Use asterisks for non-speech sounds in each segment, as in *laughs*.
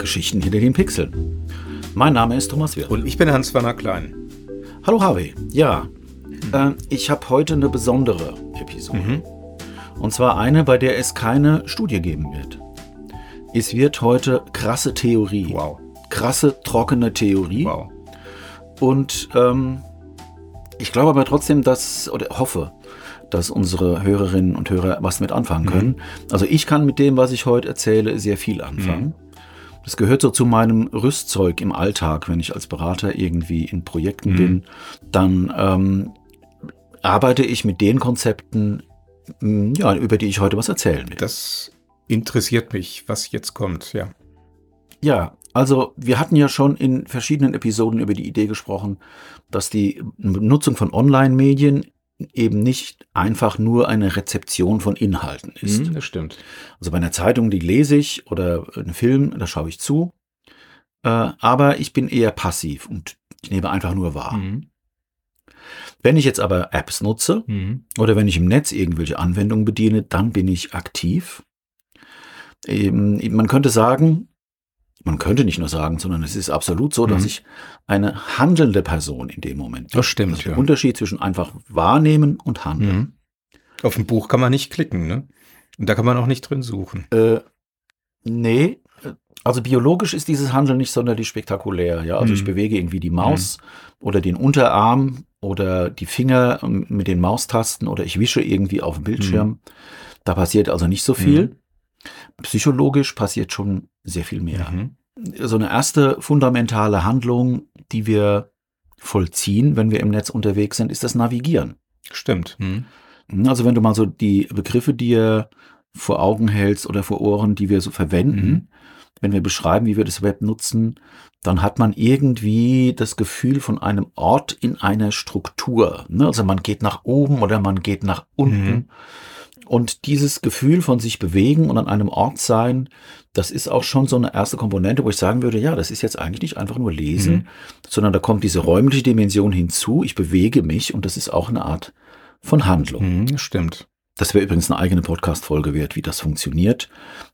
Geschichten hinter den Pixeln. Mein Name ist Thomas Wirth. Und ich bin Hans-Werner Klein. Hallo Harvey. Ja, äh, ich habe heute eine besondere Episode. Mhm. Und zwar eine, bei der es keine Studie geben wird. Es wird heute krasse Theorie. Wow. Krasse, trockene Theorie. Wow. Und ähm, ich glaube aber trotzdem, dass, oder hoffe, dass unsere Hörerinnen und Hörer was mit anfangen können. Mhm. Also ich kann mit dem, was ich heute erzähle, sehr viel anfangen. Mhm. Das gehört so zu meinem Rüstzeug im Alltag, wenn ich als Berater irgendwie in Projekten mhm. bin. Dann ähm, arbeite ich mit den Konzepten, ja, über die ich heute was erzählen will. Das interessiert mich, was jetzt kommt, ja. Ja, also wir hatten ja schon in verschiedenen Episoden über die Idee gesprochen, dass die Nutzung von Online-Medien eben nicht einfach nur eine Rezeption von Inhalten ist. Mhm, das stimmt. Also bei einer Zeitung, die lese ich oder einen Film, da schaue ich zu. Äh, aber ich bin eher passiv und ich nehme einfach nur wahr. Mhm. Wenn ich jetzt aber Apps nutze mhm. oder wenn ich im Netz irgendwelche Anwendungen bediene, dann bin ich aktiv. Ähm, man könnte sagen, man könnte nicht nur sagen, sondern es ist absolut so, dass mhm. ich eine handelnde Person in dem Moment bin. Das stimmt. Also ja. Unterschied zwischen einfach wahrnehmen und handeln. Mhm. Auf ein Buch kann man nicht klicken, ne? Und da kann man auch nicht drin suchen. Äh, nee, also biologisch ist dieses Handeln nicht sonderlich spektakulär. Ja, also mhm. ich bewege irgendwie die Maus mhm. oder den Unterarm oder die Finger ähm, mit den Maustasten oder ich wische irgendwie auf dem Bildschirm. Mhm. Da passiert also nicht so viel. Psychologisch passiert schon sehr viel mehr. Mhm. So eine erste fundamentale Handlung, die wir vollziehen, wenn wir im Netz unterwegs sind, ist das Navigieren. Stimmt. Mhm. Also wenn du mal so die Begriffe dir vor Augen hältst oder vor Ohren, die wir so verwenden, mhm. wenn wir beschreiben, wie wir das Web nutzen, dann hat man irgendwie das Gefühl von einem Ort in einer Struktur. Ne? Also man geht nach oben oder man geht nach unten. Mhm. Und dieses Gefühl von sich bewegen und an einem Ort sein, das ist auch schon so eine erste Komponente, wo ich sagen würde, ja, das ist jetzt eigentlich nicht einfach nur lesen, mhm. sondern da kommt diese räumliche Dimension hinzu. Ich bewege mich und das ist auch eine Art von Handlung. Mhm, stimmt. Das wäre übrigens eine eigene Podcast-Folge wert, wie das funktioniert.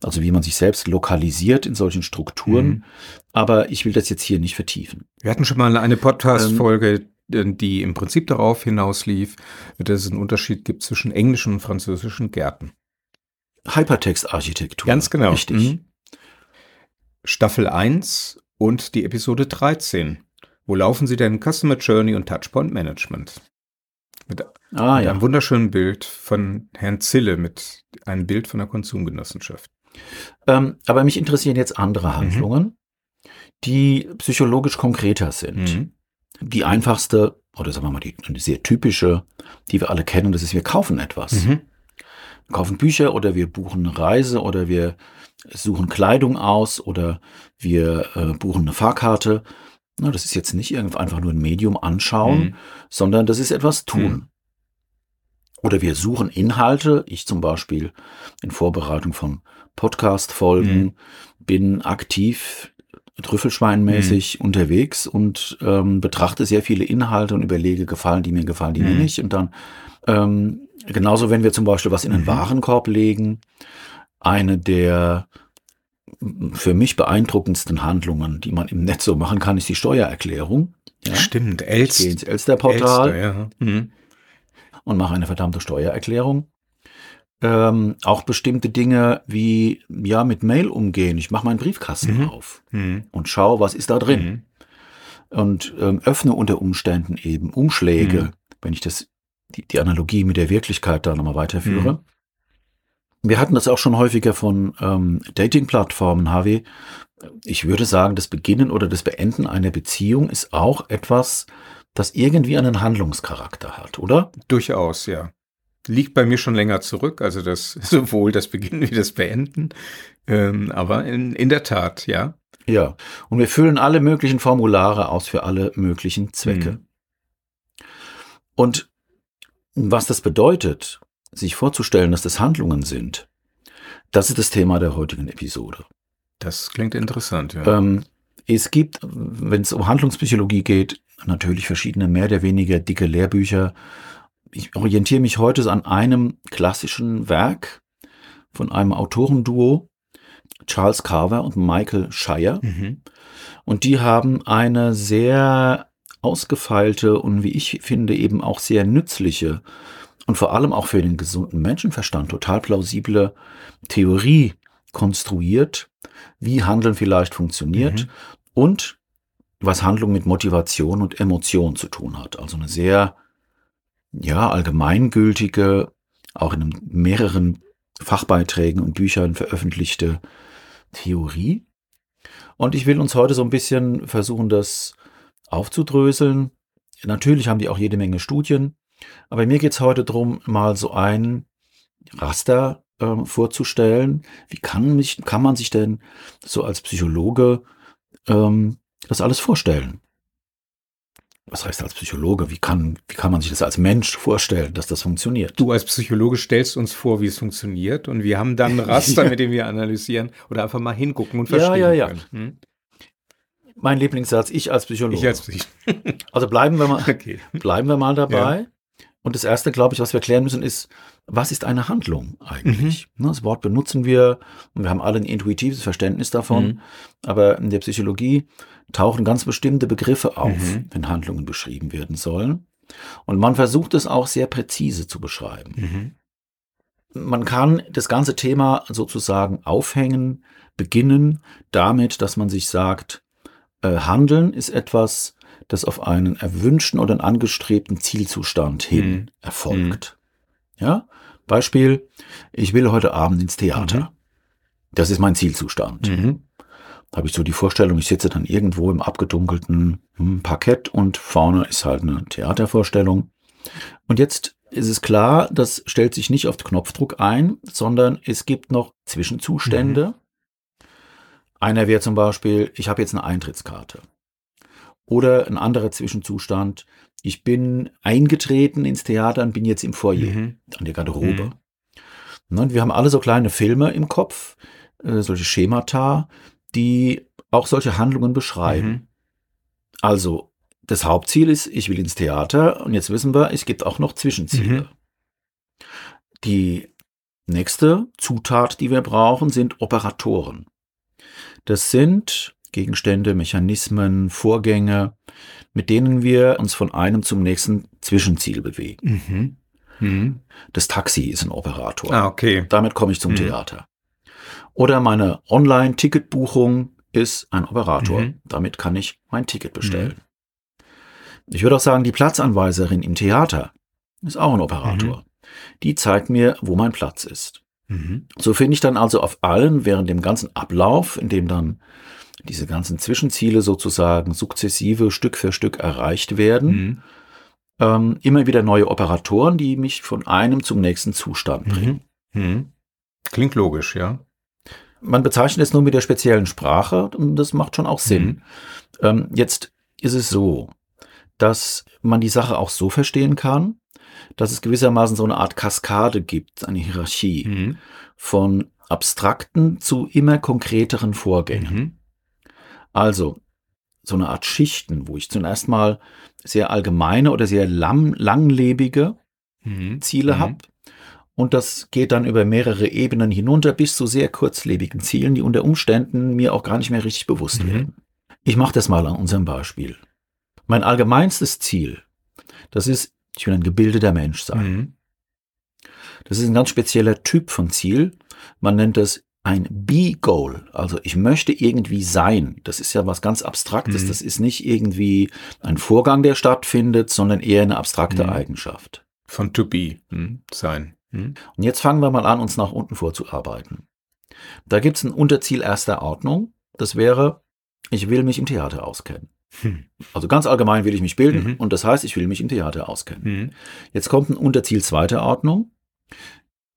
Also wie man sich selbst lokalisiert in solchen Strukturen. Mhm. Aber ich will das jetzt hier nicht vertiefen. Wir hatten schon mal eine Podcast-Folge, ähm, die im Prinzip darauf hinauslief, dass es einen Unterschied gibt zwischen englischen und französischen Gärten. Hypertext-Architektur. Ganz genau. Richtig. Mhm. Staffel 1 und die Episode 13. Wo laufen Sie denn Customer Journey und Touchpoint Management? Mit, ah, mit ja. einem wunderschönen Bild von Herrn Zille mit einem Bild von der Konsumgenossenschaft. Ähm, aber mich interessieren jetzt andere mhm. Handlungen, mhm. die psychologisch konkreter sind. Mhm. Die einfachste, oder sagen wir mal, die, die sehr typische, die wir alle kennen, das ist, wir kaufen etwas. Mhm. Wir kaufen Bücher oder wir buchen eine Reise oder wir suchen Kleidung aus oder wir äh, buchen eine Fahrkarte. Na, das ist jetzt nicht einfach nur ein Medium anschauen, mhm. sondern das ist etwas tun. Mhm. Oder wir suchen Inhalte. Ich zum Beispiel in Vorbereitung von Podcast-Folgen mhm. bin aktiv Trüffelschweinmäßig mhm. unterwegs und ähm, betrachte sehr viele Inhalte und überlege, gefallen die mir, gefallen die mhm. mir nicht. Und dann ähm, genauso, wenn wir zum Beispiel was in einen mhm. Warenkorb legen, eine der für mich beeindruckendsten Handlungen, die man im Netz so machen kann, ist die Steuererklärung. Ja? Stimmt, Elster. Ich gehe ins Elster-Portal Elster, ja. mhm. und mache eine verdammte Steuererklärung ähm, auch bestimmte Dinge wie ja mit Mail umgehen. Ich mache meinen Briefkasten mhm. auf mhm. und schaue, was ist da drin. Mhm. Und ähm, öffne unter Umständen eben Umschläge, mhm. wenn ich das, die, die Analogie mit der Wirklichkeit da nochmal weiterführe. Mhm. Wir hatten das auch schon häufiger von ähm, Dating-Plattformen, HW. Ich würde sagen, das Beginnen oder das Beenden einer Beziehung ist auch etwas, das irgendwie einen Handlungscharakter hat, oder? Durchaus, ja liegt bei mir schon länger zurück, also das *laughs* sowohl das Beginnen wie das Beenden. Ähm, aber in, in der Tat, ja. Ja, und wir füllen alle möglichen Formulare aus für alle möglichen Zwecke. Mhm. Und was das bedeutet, sich vorzustellen, dass das Handlungen sind, das ist das Thema der heutigen Episode. Das klingt interessant, ja. Ähm, es gibt, wenn es um Handlungspsychologie geht, natürlich verschiedene mehr oder weniger dicke Lehrbücher. Ich orientiere mich heute an einem klassischen Werk von einem Autorenduo, Charles Carver und Michael Shire. Mhm. Und die haben eine sehr ausgefeilte und wie ich finde eben auch sehr nützliche und vor allem auch für den gesunden Menschenverstand total plausible Theorie konstruiert, wie Handeln vielleicht funktioniert mhm. und was Handlung mit Motivation und Emotion zu tun hat. Also eine sehr, ja, allgemeingültige, auch in mehreren Fachbeiträgen und Büchern veröffentlichte Theorie. Und ich will uns heute so ein bisschen versuchen, das aufzudröseln. Natürlich haben die auch jede Menge Studien, aber mir geht es heute darum, mal so ein Raster äh, vorzustellen. Wie kann, mich, kann man sich denn so als Psychologe ähm, das alles vorstellen? Was heißt als Psychologe? Wie kann, wie kann man sich das als Mensch vorstellen, dass das funktioniert? Du als Psychologe stellst uns vor, wie es funktioniert und wir haben dann *laughs* ein Raster, mit dem wir analysieren oder einfach mal hingucken und verstehen ja, ja, ja. können. Hm? Mein Lieblingssatz, ich als Psychologe. Ich als Psychologe. also bleiben wir mal, *laughs* okay. bleiben wir mal dabei. Ja. Und das Erste, glaube ich, was wir klären müssen, ist, was ist eine Handlung eigentlich? Mhm. Ne, das Wort benutzen wir und wir haben alle ein intuitives Verständnis davon. Mhm. Aber in der Psychologie tauchen ganz bestimmte Begriffe auf, mhm. wenn Handlungen beschrieben werden sollen. Und man versucht es auch sehr präzise zu beschreiben. Mhm. Man kann das ganze Thema sozusagen aufhängen, beginnen damit, dass man sich sagt, äh, Handeln ist etwas, das auf einen erwünschten oder einen angestrebten Zielzustand hin mhm. erfolgt. Mhm. Ja? Beispiel, ich will heute Abend ins Theater. Mhm. Das ist mein Zielzustand. Mhm habe ich so die Vorstellung, ich sitze dann irgendwo im abgedunkelten hm, Parkett und vorne ist halt eine Theatervorstellung. Und jetzt ist es klar, das stellt sich nicht auf Knopfdruck ein, sondern es gibt noch Zwischenzustände. Mhm. Einer wäre zum Beispiel, ich habe jetzt eine Eintrittskarte. Oder ein anderer Zwischenzustand, ich bin eingetreten ins Theater und bin jetzt im Foyer, mhm. an der Garderobe. Mhm. Und wir haben alle so kleine Filme im Kopf, äh, solche Schemata, die auch solche Handlungen beschreiben. Mhm. Also, das Hauptziel ist, ich will ins Theater und jetzt wissen wir, es gibt auch noch Zwischenziele. Mhm. Die nächste Zutat, die wir brauchen, sind Operatoren. Das sind Gegenstände, Mechanismen, Vorgänge, mit denen wir uns von einem zum nächsten Zwischenziel bewegen. Mhm. Mhm. Das Taxi ist ein Operator. Ah, okay. Damit komme ich zum mhm. Theater. Oder meine Online-Ticketbuchung ist ein Operator. Mhm. Damit kann ich mein Ticket bestellen. Mhm. Ich würde auch sagen, die Platzanweiserin im Theater ist auch ein Operator. Mhm. Die zeigt mir, wo mein Platz ist. So finde ich dann also auf allen während dem ganzen Ablauf, in dem dann diese ganzen Zwischenziele sozusagen sukzessive Stück für Stück erreicht werden, mhm. ähm, immer wieder neue Operatoren, die mich von einem zum nächsten Zustand bringen. Mhm. Klingt logisch, ja man bezeichnet es nur mit der speziellen Sprache und das macht schon auch Sinn. Mhm. Ähm, jetzt ist es so, dass man die Sache auch so verstehen kann, dass es gewissermaßen so eine Art Kaskade gibt, eine Hierarchie mhm. von abstrakten zu immer konkreteren Vorgängen. Also so eine Art Schichten, wo ich zunächst mal sehr allgemeine oder sehr lang, langlebige mhm. Ziele mhm. habe und das geht dann über mehrere Ebenen hinunter bis zu sehr kurzlebigen Zielen, die unter Umständen mir auch gar nicht mehr richtig bewusst mhm. werden. Ich mache das mal an unserem Beispiel. Mein allgemeinstes Ziel, das ist, ich will ein gebildeter Mensch sein. Mhm. Das ist ein ganz spezieller Typ von Ziel. Man nennt das ein Be-Goal. Also ich möchte irgendwie sein. Das ist ja was ganz Abstraktes. Mhm. Das ist nicht irgendwie ein Vorgang, der stattfindet, sondern eher eine abstrakte mhm. Eigenschaft. Von to be, mhm. sein. Hm? Und jetzt fangen wir mal an, uns nach unten vorzuarbeiten. Da gibt es ein Unterziel erster Ordnung. Das wäre, ich will mich im Theater auskennen. Hm. Also ganz allgemein will ich mich bilden mhm. und das heißt, ich will mich im Theater auskennen. Mhm. Jetzt kommt ein Unterziel zweiter Ordnung.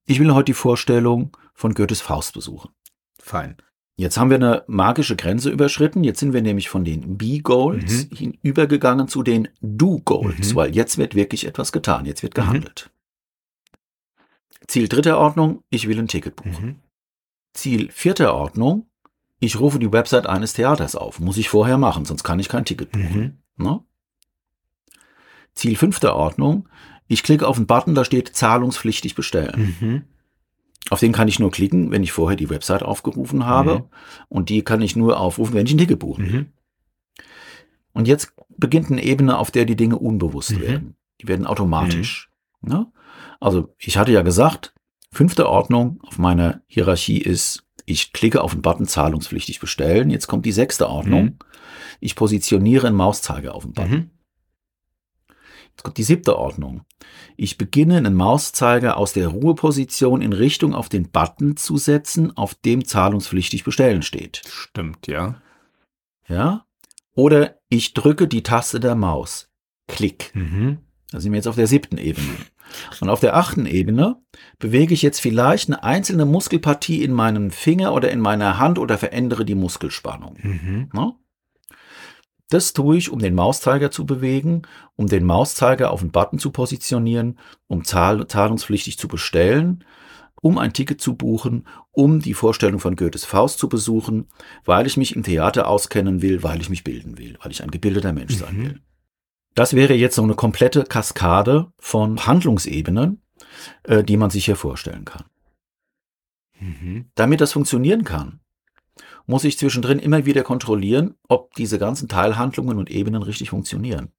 Ich will heute die Vorstellung von Goethes Faust besuchen. Fein. Jetzt haben wir eine magische Grenze überschritten. Jetzt sind wir nämlich von den Be-Goals mhm. hinübergegangen zu den Do-Goals, mhm. weil jetzt wird wirklich etwas getan. Jetzt wird mhm. gehandelt. Mhm. Ziel dritter Ordnung, ich will ein Ticket buchen. Mhm. Ziel vierter Ordnung, ich rufe die Website eines Theaters auf. Muss ich vorher machen, sonst kann ich kein Ticket buchen. Mhm. Ne? Ziel fünfter Ordnung, ich klicke auf einen Button, da steht zahlungspflichtig bestellen. Auf den kann ich nur klicken, wenn ich vorher die Website aufgerufen habe. Mhm. Und die kann ich nur aufrufen, wenn ich ein Ticket buche. Mhm. Und jetzt beginnt eine Ebene, auf der die Dinge unbewusst mhm. werden. Die werden automatisch. Mhm. Ne? Also ich hatte ja gesagt, fünfte Ordnung auf meiner Hierarchie ist, ich klicke auf den Button zahlungspflichtig bestellen. Jetzt kommt die sechste Ordnung. Mhm. Ich positioniere einen Mauszeiger auf den Button. Die siebte Ordnung. Ich beginne einen Mauszeiger aus der Ruheposition in Richtung auf den Button zu setzen, auf dem zahlungspflichtig bestellen steht. Stimmt, ja. Ja. Oder ich drücke die Taste der Maus. Klick. Mhm. Da sind wir jetzt auf der siebten Ebene. Und auf der achten Ebene bewege ich jetzt vielleicht eine einzelne Muskelpartie in meinem Finger oder in meiner Hand oder verändere die Muskelspannung. Mhm. Ja? Das tue ich, um den Mauszeiger zu bewegen, um den Mauszeiger auf den Button zu positionieren, um zahl zahlungspflichtig zu bestellen, um ein Ticket zu buchen, um die Vorstellung von Goethes Faust zu besuchen, weil ich mich im Theater auskennen will, weil ich mich bilden will, weil ich ein gebildeter Mensch sein mhm. will. Das wäre jetzt so eine komplette Kaskade von Handlungsebenen, äh, die man sich hier vorstellen kann. Mhm. Damit das funktionieren kann, muss ich zwischendrin immer wieder kontrollieren, ob diese ganzen Teilhandlungen und Ebenen richtig funktionieren.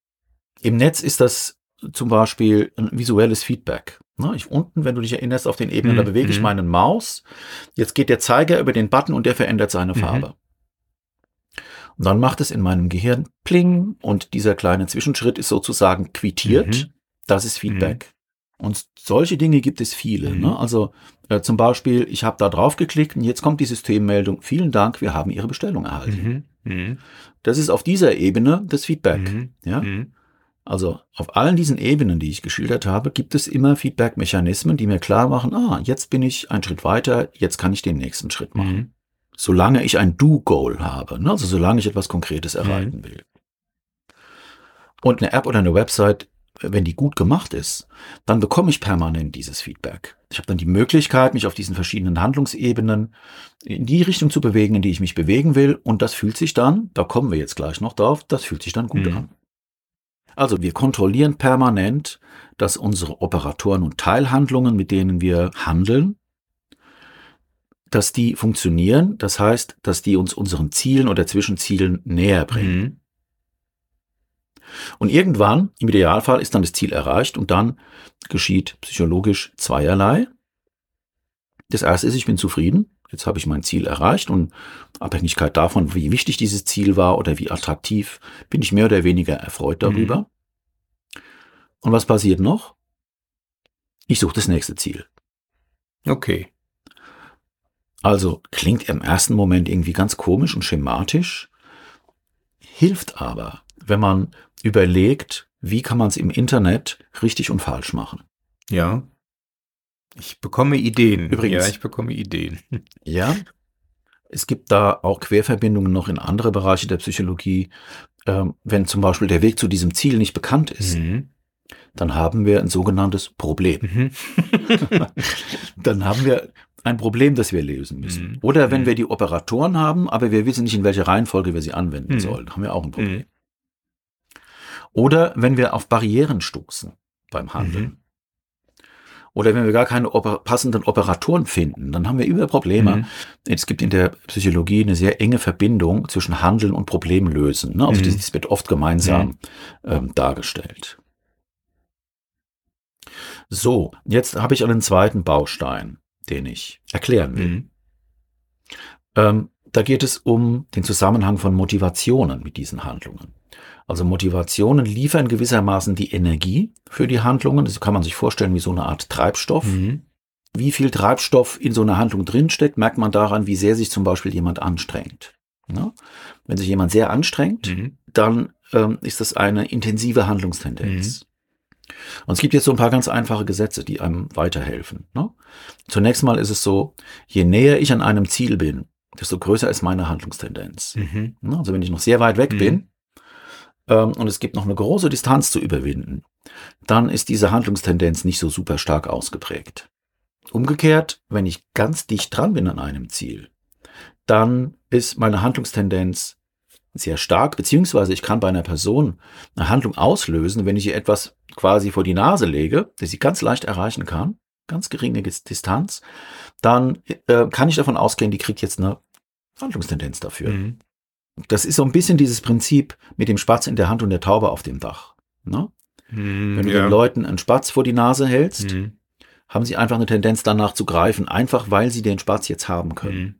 Im Netz ist das zum Beispiel ein visuelles Feedback. Ich, unten, wenn du dich erinnerst, auf den Ebenen, mhm. da bewege ich mhm. meinen Maus. Jetzt geht der Zeiger über den Button und der verändert seine mhm. Farbe. Und dann macht es in meinem Gehirn Pling und dieser kleine Zwischenschritt ist sozusagen quittiert. Mhm. Das ist Feedback. Mhm. Und solche Dinge gibt es viele. Ne? Also äh, zum Beispiel, ich habe da drauf geklickt und jetzt kommt die Systemmeldung, vielen Dank, wir haben Ihre Bestellung erhalten. Mhm. Mhm. Das ist auf dieser Ebene das Feedback. Mhm. Ja? Mhm. Also auf allen diesen Ebenen, die ich geschildert habe, gibt es immer Feedback-Mechanismen, die mir klar machen, ah, jetzt bin ich einen Schritt weiter, jetzt kann ich den nächsten Schritt machen. Mhm. Solange ich ein Do-Goal habe, ne? also solange ich etwas Konkretes erreichen mhm. will. Und eine App oder eine Website wenn die gut gemacht ist, dann bekomme ich permanent dieses Feedback. Ich habe dann die Möglichkeit, mich auf diesen verschiedenen Handlungsebenen in die Richtung zu bewegen, in die ich mich bewegen will. Und das fühlt sich dann, da kommen wir jetzt gleich noch drauf, das fühlt sich dann gut mhm. an. Also wir kontrollieren permanent, dass unsere Operatoren und Teilhandlungen, mit denen wir handeln, dass die funktionieren. Das heißt, dass die uns unseren Zielen oder Zwischenzielen näher bringen. Mhm. Und irgendwann, im Idealfall, ist dann das Ziel erreicht und dann geschieht psychologisch zweierlei. Das erste ist, ich bin zufrieden. Jetzt habe ich mein Ziel erreicht und Abhängigkeit davon, wie wichtig dieses Ziel war oder wie attraktiv, bin ich mehr oder weniger erfreut darüber. Mhm. Und was passiert noch? Ich suche das nächste Ziel. Okay. Also klingt im ersten Moment irgendwie ganz komisch und schematisch, hilft aber, wenn man überlegt, wie kann man es im Internet richtig und falsch machen. Ja. Ich bekomme Ideen. Übrigens. Ja, ich bekomme Ideen. *laughs* Ja. Es gibt da auch Querverbindungen noch in andere Bereiche der Psychologie. Ähm, wenn zum Beispiel der Weg zu diesem Ziel nicht bekannt ist, mhm. dann haben wir ein sogenanntes Problem. Mhm. *laughs* dann haben wir ein Problem, das wir lösen müssen. Mhm. Oder wenn mhm. wir die Operatoren haben, aber wir wissen nicht, in welcher Reihenfolge wir sie anwenden mhm. sollen, haben wir auch ein Problem. Oder wenn wir auf Barrieren stoßen beim Handeln. Mhm. Oder wenn wir gar keine oper passenden Operatoren finden, dann haben wir über Probleme. Mhm. Es gibt in der Psychologie eine sehr enge Verbindung zwischen Handeln und Problemlösen. Ne? Also mhm. das wird oft gemeinsam mhm. ähm, dargestellt. So, jetzt habe ich einen zweiten Baustein, den ich erklären will. Mhm. Ähm, da geht es um den Zusammenhang von Motivationen mit diesen Handlungen. Also Motivationen liefern gewissermaßen die Energie für die Handlungen. Das kann man sich vorstellen wie so eine Art Treibstoff. Mhm. Wie viel Treibstoff in so einer Handlung drinsteckt, merkt man daran, wie sehr sich zum Beispiel jemand anstrengt. Ja? Wenn sich jemand sehr anstrengt, mhm. dann ähm, ist das eine intensive Handlungstendenz. Mhm. Und es gibt jetzt so ein paar ganz einfache Gesetze, die einem weiterhelfen. Ne? Zunächst mal ist es so, je näher ich an einem Ziel bin, desto größer ist meine Handlungstendenz. Mhm. Also wenn ich noch sehr weit weg mhm. bin ähm, und es gibt noch eine große Distanz zu überwinden, dann ist diese Handlungstendenz nicht so super stark ausgeprägt. Umgekehrt, wenn ich ganz dicht dran bin an einem Ziel, dann ist meine Handlungstendenz sehr stark, beziehungsweise ich kann bei einer Person eine Handlung auslösen, wenn ich ihr etwas quasi vor die Nase lege, das sie ganz leicht erreichen kann, ganz geringe Distanz, dann äh, kann ich davon ausgehen, die kriegt jetzt eine Handlungstendenz dafür. Mhm. Das ist so ein bisschen dieses Prinzip mit dem Spatz in der Hand und der Taube auf dem Dach. Ne? Mhm, Wenn du ja. den Leuten einen Spatz vor die Nase hältst, mhm. haben sie einfach eine Tendenz danach zu greifen, einfach weil sie den Spatz jetzt haben können. Mhm.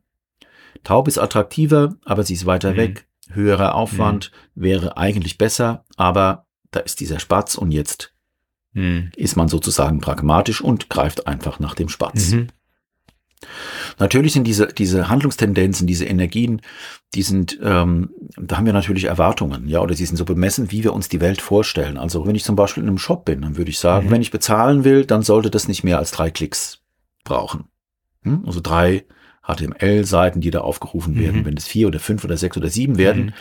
Taube ist attraktiver, aber sie ist weiter weg. Höherer Aufwand wäre eigentlich besser, aber da ist dieser Spatz und jetzt ist man sozusagen pragmatisch und greift einfach nach dem Spatz. Mhm. Natürlich sind diese, diese Handlungstendenzen, diese Energien, die sind, ähm, da haben wir natürlich Erwartungen, ja, oder sie sind so bemessen, wie wir uns die Welt vorstellen. Also wenn ich zum Beispiel in einem Shop bin, dann würde ich sagen, mhm. wenn ich bezahlen will, dann sollte das nicht mehr als drei Klicks brauchen. Hm? Also drei HTML-Seiten, die da aufgerufen werden. Mhm. Wenn es vier oder fünf oder sechs oder sieben werden, mhm.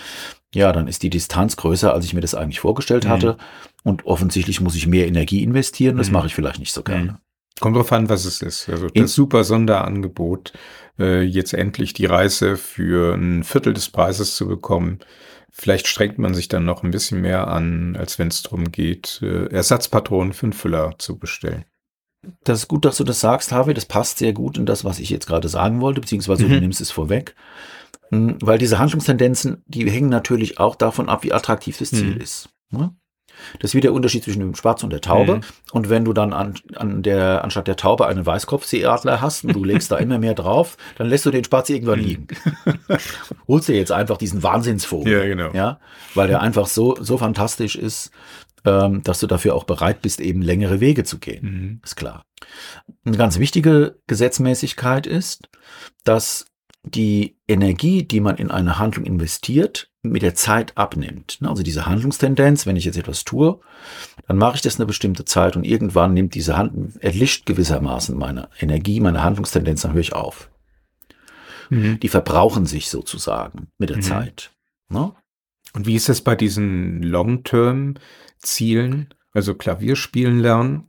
ja, dann ist die Distanz größer, als ich mir das eigentlich vorgestellt mhm. hatte. Und offensichtlich muss ich mehr Energie investieren. Das mhm. mache ich vielleicht nicht so gerne. Kommt drauf an, was es ist. Also das super Sonderangebot, äh, jetzt endlich die Reise für ein Viertel des Preises zu bekommen. Vielleicht strengt man sich dann noch ein bisschen mehr an, als wenn es darum geht, äh, Ersatzpatronen für einen Füller zu bestellen. Das ist gut, dass du das sagst, Harvey. Das passt sehr gut in das, was ich jetzt gerade sagen wollte, beziehungsweise mhm. du nimmst es vorweg. Hm, weil diese Handlungstendenzen, die hängen natürlich auch davon ab, wie attraktiv das Ziel mhm. ist. Ne? Das ist wieder der Unterschied zwischen dem Spatz und der Taube. Mhm. Und wenn du dann an, an der, anstatt der Taube einen Weißkopfseeadler hast und du legst da immer mehr drauf, dann lässt du den Spatz irgendwann mhm. liegen. Holst dir jetzt einfach diesen Wahnsinnsvogel. Ja, genau. Ja, weil der einfach so, so fantastisch ist, ähm, dass du dafür auch bereit bist, eben längere Wege zu gehen. Mhm. Ist klar. Eine ganz wichtige Gesetzmäßigkeit ist, dass die Energie, die man in eine Handlung investiert, mit der Zeit abnimmt. Also diese Handlungstendenz, wenn ich jetzt etwas tue, dann mache ich das eine bestimmte Zeit und irgendwann nimmt diese Hand, erlischt gewissermaßen meine Energie, meine Handlungstendenz, dann höre ich auf. Mhm. Die verbrauchen sich sozusagen mit der mhm. Zeit. Ne? Und wie ist es bei diesen Long-Term-Zielen, also Klavierspielen lernen?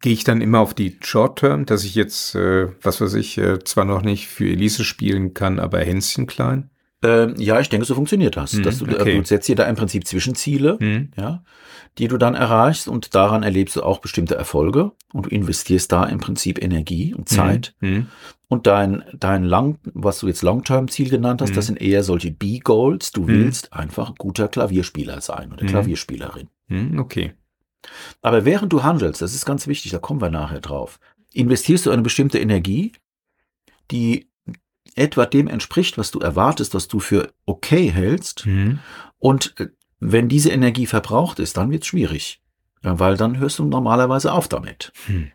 Gehe ich dann immer auf die Short-Term, dass ich jetzt, äh, was weiß ich, äh, zwar noch nicht für Elise spielen kann, aber Hänschen klein? Ähm, ja, ich denke, so funktioniert das. Hm, dass du, okay. du setzt dir da im Prinzip Zwischenziele, hm. ja, die du dann erreichst und daran erlebst du auch bestimmte Erfolge und du investierst da im Prinzip Energie und Zeit. Hm. hm. Und dein, dein Lang, was du jetzt Long-Term-Ziel genannt hast, das hm. sind eher solche B-Goals. Du hm. willst einfach guter Klavierspieler sein oder Klavierspielerin. Okay. Aber während du handelst, das ist ganz wichtig, da kommen wir nachher drauf, investierst du eine bestimmte Energie, die etwa dem entspricht, was du erwartest, was du für okay hältst. Mhm. Und äh, wenn diese Energie verbraucht ist, dann wird es schwierig, weil dann hörst du normalerweise auf damit. Mhm.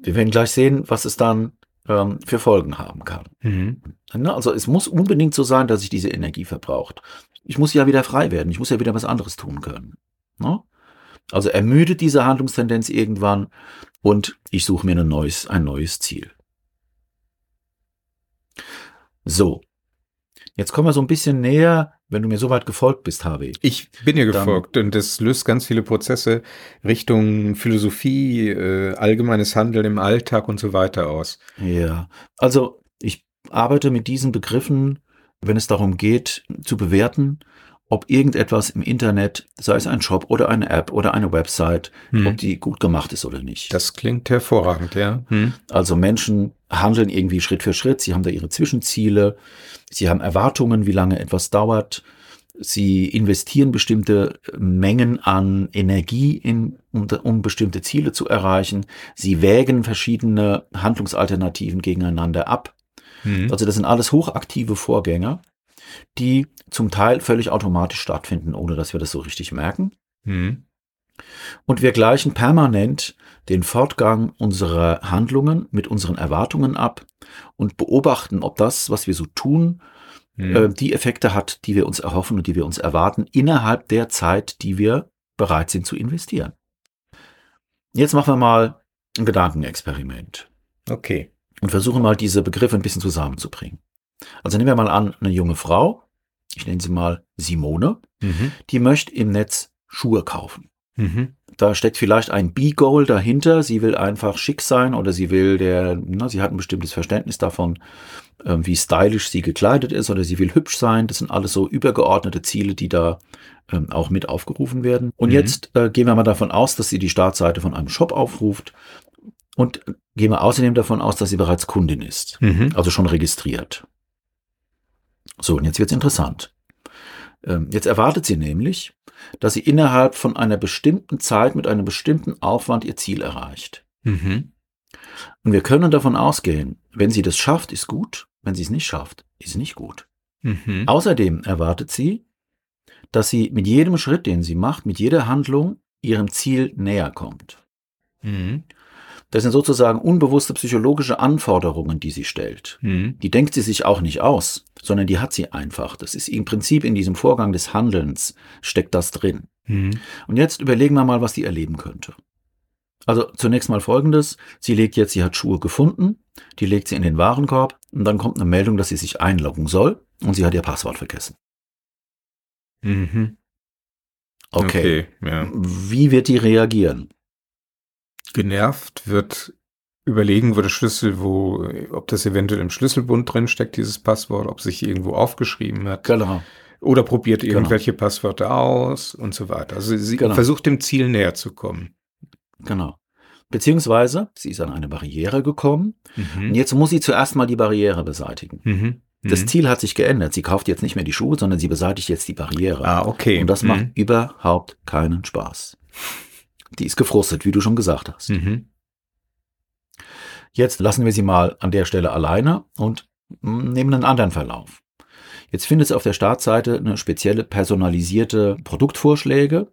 Wir werden gleich sehen, was es dann ähm, für Folgen haben kann. Mhm. Also es muss unbedingt so sein, dass ich diese Energie verbraucht. Ich muss ja wieder frei werden. Ich muss ja wieder was anderes tun können. Ne? Also ermüdet diese Handlungstendenz irgendwann und ich suche mir ein neues, ein neues Ziel. So. Jetzt kommen wir so ein bisschen näher, wenn du mir so weit gefolgt bist, Harvey. Ich bin dir gefolgt und das löst ganz viele Prozesse Richtung Philosophie, äh, allgemeines Handeln im Alltag und so weiter aus. Ja, also ich arbeite mit diesen Begriffen, wenn es darum geht, zu bewerten, ob irgendetwas im Internet, sei es ein Shop oder eine App oder eine Website, hm. ob die gut gemacht ist oder nicht. Das klingt hervorragend, ja. Hm. Also Menschen handeln irgendwie Schritt für Schritt, sie haben da ihre Zwischenziele, sie haben Erwartungen, wie lange etwas dauert, sie investieren bestimmte Mengen an Energie, in, um, um bestimmte Ziele zu erreichen, sie wägen verschiedene Handlungsalternativen gegeneinander ab. Hm. Also das sind alles hochaktive Vorgänge die zum Teil völlig automatisch stattfinden, ohne dass wir das so richtig merken. Mhm. Und wir gleichen permanent den Fortgang unserer Handlungen mit unseren Erwartungen ab und beobachten, ob das, was wir so tun, mhm. äh, die Effekte hat, die wir uns erhoffen und die wir uns erwarten, innerhalb der Zeit, die wir bereit sind zu investieren. Jetzt machen wir mal ein Gedankenexperiment. Okay. und versuchen mal diese Begriffe ein bisschen zusammenzubringen. Also nehmen wir mal an, eine junge Frau, ich nenne sie mal Simone, mhm. die möchte im Netz Schuhe kaufen. Mhm. Da steckt vielleicht ein B-Goal dahinter. Sie will einfach schick sein oder sie will der, na, sie hat ein bestimmtes Verständnis davon, äh, wie stylisch sie gekleidet ist oder sie will hübsch sein. Das sind alles so übergeordnete Ziele, die da äh, auch mit aufgerufen werden. Und mhm. jetzt äh, gehen wir mal davon aus, dass sie die Startseite von einem Shop aufruft und gehen wir außerdem davon aus, dass sie bereits Kundin ist, mhm. also schon registriert. So, und jetzt wird's interessant. Ähm, jetzt erwartet sie nämlich, dass sie innerhalb von einer bestimmten Zeit mit einem bestimmten Aufwand ihr Ziel erreicht. Mhm. Und wir können davon ausgehen, wenn sie das schafft, ist gut, wenn sie es nicht schafft, ist nicht gut. Mhm. Außerdem erwartet sie, dass sie mit jedem Schritt, den sie macht, mit jeder Handlung ihrem Ziel näher kommt. Mhm. Das sind sozusagen unbewusste psychologische Anforderungen, die sie stellt. Mhm. Die denkt sie sich auch nicht aus, sondern die hat sie einfach. Das ist im Prinzip in diesem Vorgang des Handelns steckt das drin. Mhm. Und jetzt überlegen wir mal, was die erleben könnte. Also zunächst mal Folgendes. Sie legt jetzt, sie hat Schuhe gefunden, die legt sie in den Warenkorb und dann kommt eine Meldung, dass sie sich einloggen soll und sie hat ihr Passwort vergessen. Mhm. Okay. okay ja. Wie wird die reagieren? Genervt, wird überlegen, wo der Schlüssel, wo, ob das eventuell im Schlüsselbund drin steckt, dieses Passwort, ob sich irgendwo aufgeschrieben hat. Genau. Oder probiert genau. irgendwelche genau. Passwörter aus und so weiter. Also sie genau. versucht dem Ziel näher zu kommen. Genau. Beziehungsweise, sie ist an eine Barriere gekommen mhm. und jetzt muss sie zuerst mal die Barriere beseitigen. Mhm. Das mhm. Ziel hat sich geändert. Sie kauft jetzt nicht mehr die Schuhe, sondern sie beseitigt jetzt die Barriere. Ah, okay. Und das macht mhm. überhaupt keinen Spaß. Die ist gefrustet, wie du schon gesagt hast. Mhm. Jetzt lassen wir sie mal an der Stelle alleine und nehmen einen anderen Verlauf. Jetzt findet sie auf der Startseite eine spezielle personalisierte Produktvorschläge.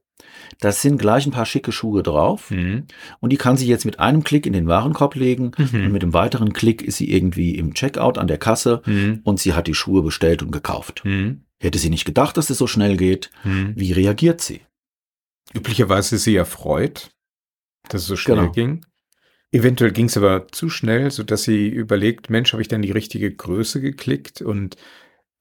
Das sind gleich ein paar schicke Schuhe drauf. Mhm. Und die kann sie jetzt mit einem Klick in den Warenkorb legen. Mhm. Und mit einem weiteren Klick ist sie irgendwie im Checkout an der Kasse mhm. und sie hat die Schuhe bestellt und gekauft. Mhm. Hätte sie nicht gedacht, dass es so schnell geht. Mhm. Wie reagiert sie? Üblicherweise ist sie erfreut, dass es so schnell genau. ging. Eventuell ging es aber zu schnell, so dass sie überlegt, Mensch, habe ich dann die richtige Größe geklickt und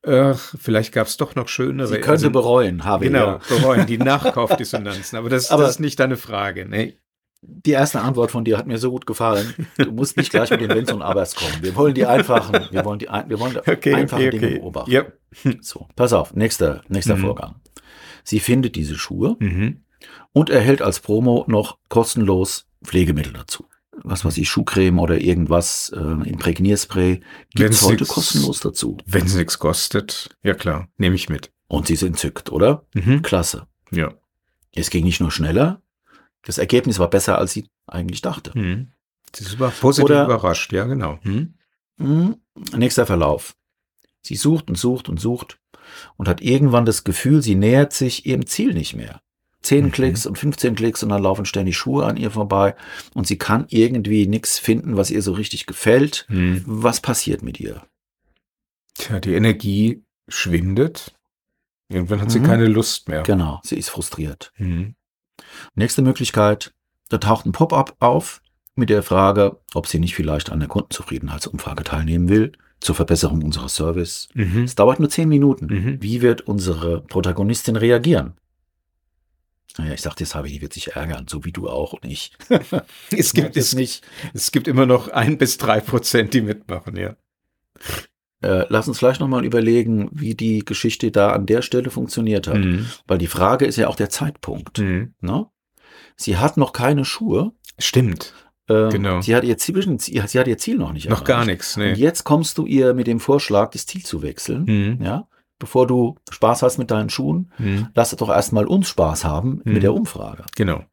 ach, vielleicht gab es doch noch schönere. Sie könnte also, bereuen, habe ich. Genau, ja. bereuen, die *laughs* Nachkaufdissonanzen. Aber das, aber das ist nicht deine Frage. Nee. Die erste Antwort von dir hat mir so gut gefallen. Du musst nicht gleich mit den Wenns und Abers kommen. Wir wollen die einfachen, wir wollen die, wir wollen *laughs* okay, einfachen okay, okay. Dinge beobachten. Yep. So, pass auf, nächster, nächster mhm. Vorgang. Sie findet diese Schuhe. Mhm und erhält als Promo noch kostenlos Pflegemittel dazu. Was weiß ich, Schuhcreme oder irgendwas, äh, Imprägnierspray, gibt es heute nix, kostenlos dazu. Wenn es nichts kostet, ja klar, nehme ich mit. Und sie sind entzückt, oder? Mhm. Klasse. Ja. Es ging nicht nur schneller, das Ergebnis war besser, als sie eigentlich dachte. Mhm. Sie ist positiv oder, überrascht, ja genau. Mhm. mhm. Nächster Verlauf. Sie sucht und sucht und sucht und hat irgendwann das Gefühl, sie nähert sich ihrem Ziel nicht mehr. 10 mhm. Klicks und 15 Klicks und dann laufen ständig Schuhe an ihr vorbei und sie kann irgendwie nichts finden, was ihr so richtig gefällt. Mhm. Was passiert mit ihr? Tja, die Energie schwindet. Irgendwann hat mhm. sie keine Lust mehr. Genau, sie ist frustriert. Mhm. Nächste Möglichkeit, da taucht ein Pop-up auf mit der Frage, ob sie nicht vielleicht an der Kundenzufriedenheitsumfrage teilnehmen will zur Verbesserung unseres Service. Mhm. Es dauert nur 10 Minuten. Mhm. Wie wird unsere Protagonistin reagieren? Naja, ich sagte, jetzt habe ich, die wird sich ärgern, so wie du auch und ich. *laughs* es gibt es nicht. Es gibt immer noch ein bis drei Prozent, die mitmachen, ja. Äh, lass uns gleich nochmal überlegen, wie die Geschichte da an der Stelle funktioniert hat. Mhm. Weil die Frage ist ja auch der Zeitpunkt. Mhm. Ne? Sie hat noch keine Schuhe. Stimmt. Äh, genau. Sie hat, ihr Ziel, sie hat ihr Ziel noch nicht Noch erreicht. gar nichts. Nee. Und jetzt kommst du ihr mit dem Vorschlag, das Ziel zu wechseln. Mhm. Ja bevor du Spaß hast mit deinen Schuhen, mhm. lass doch erstmal uns Spaß haben mhm. mit der Umfrage. Genau.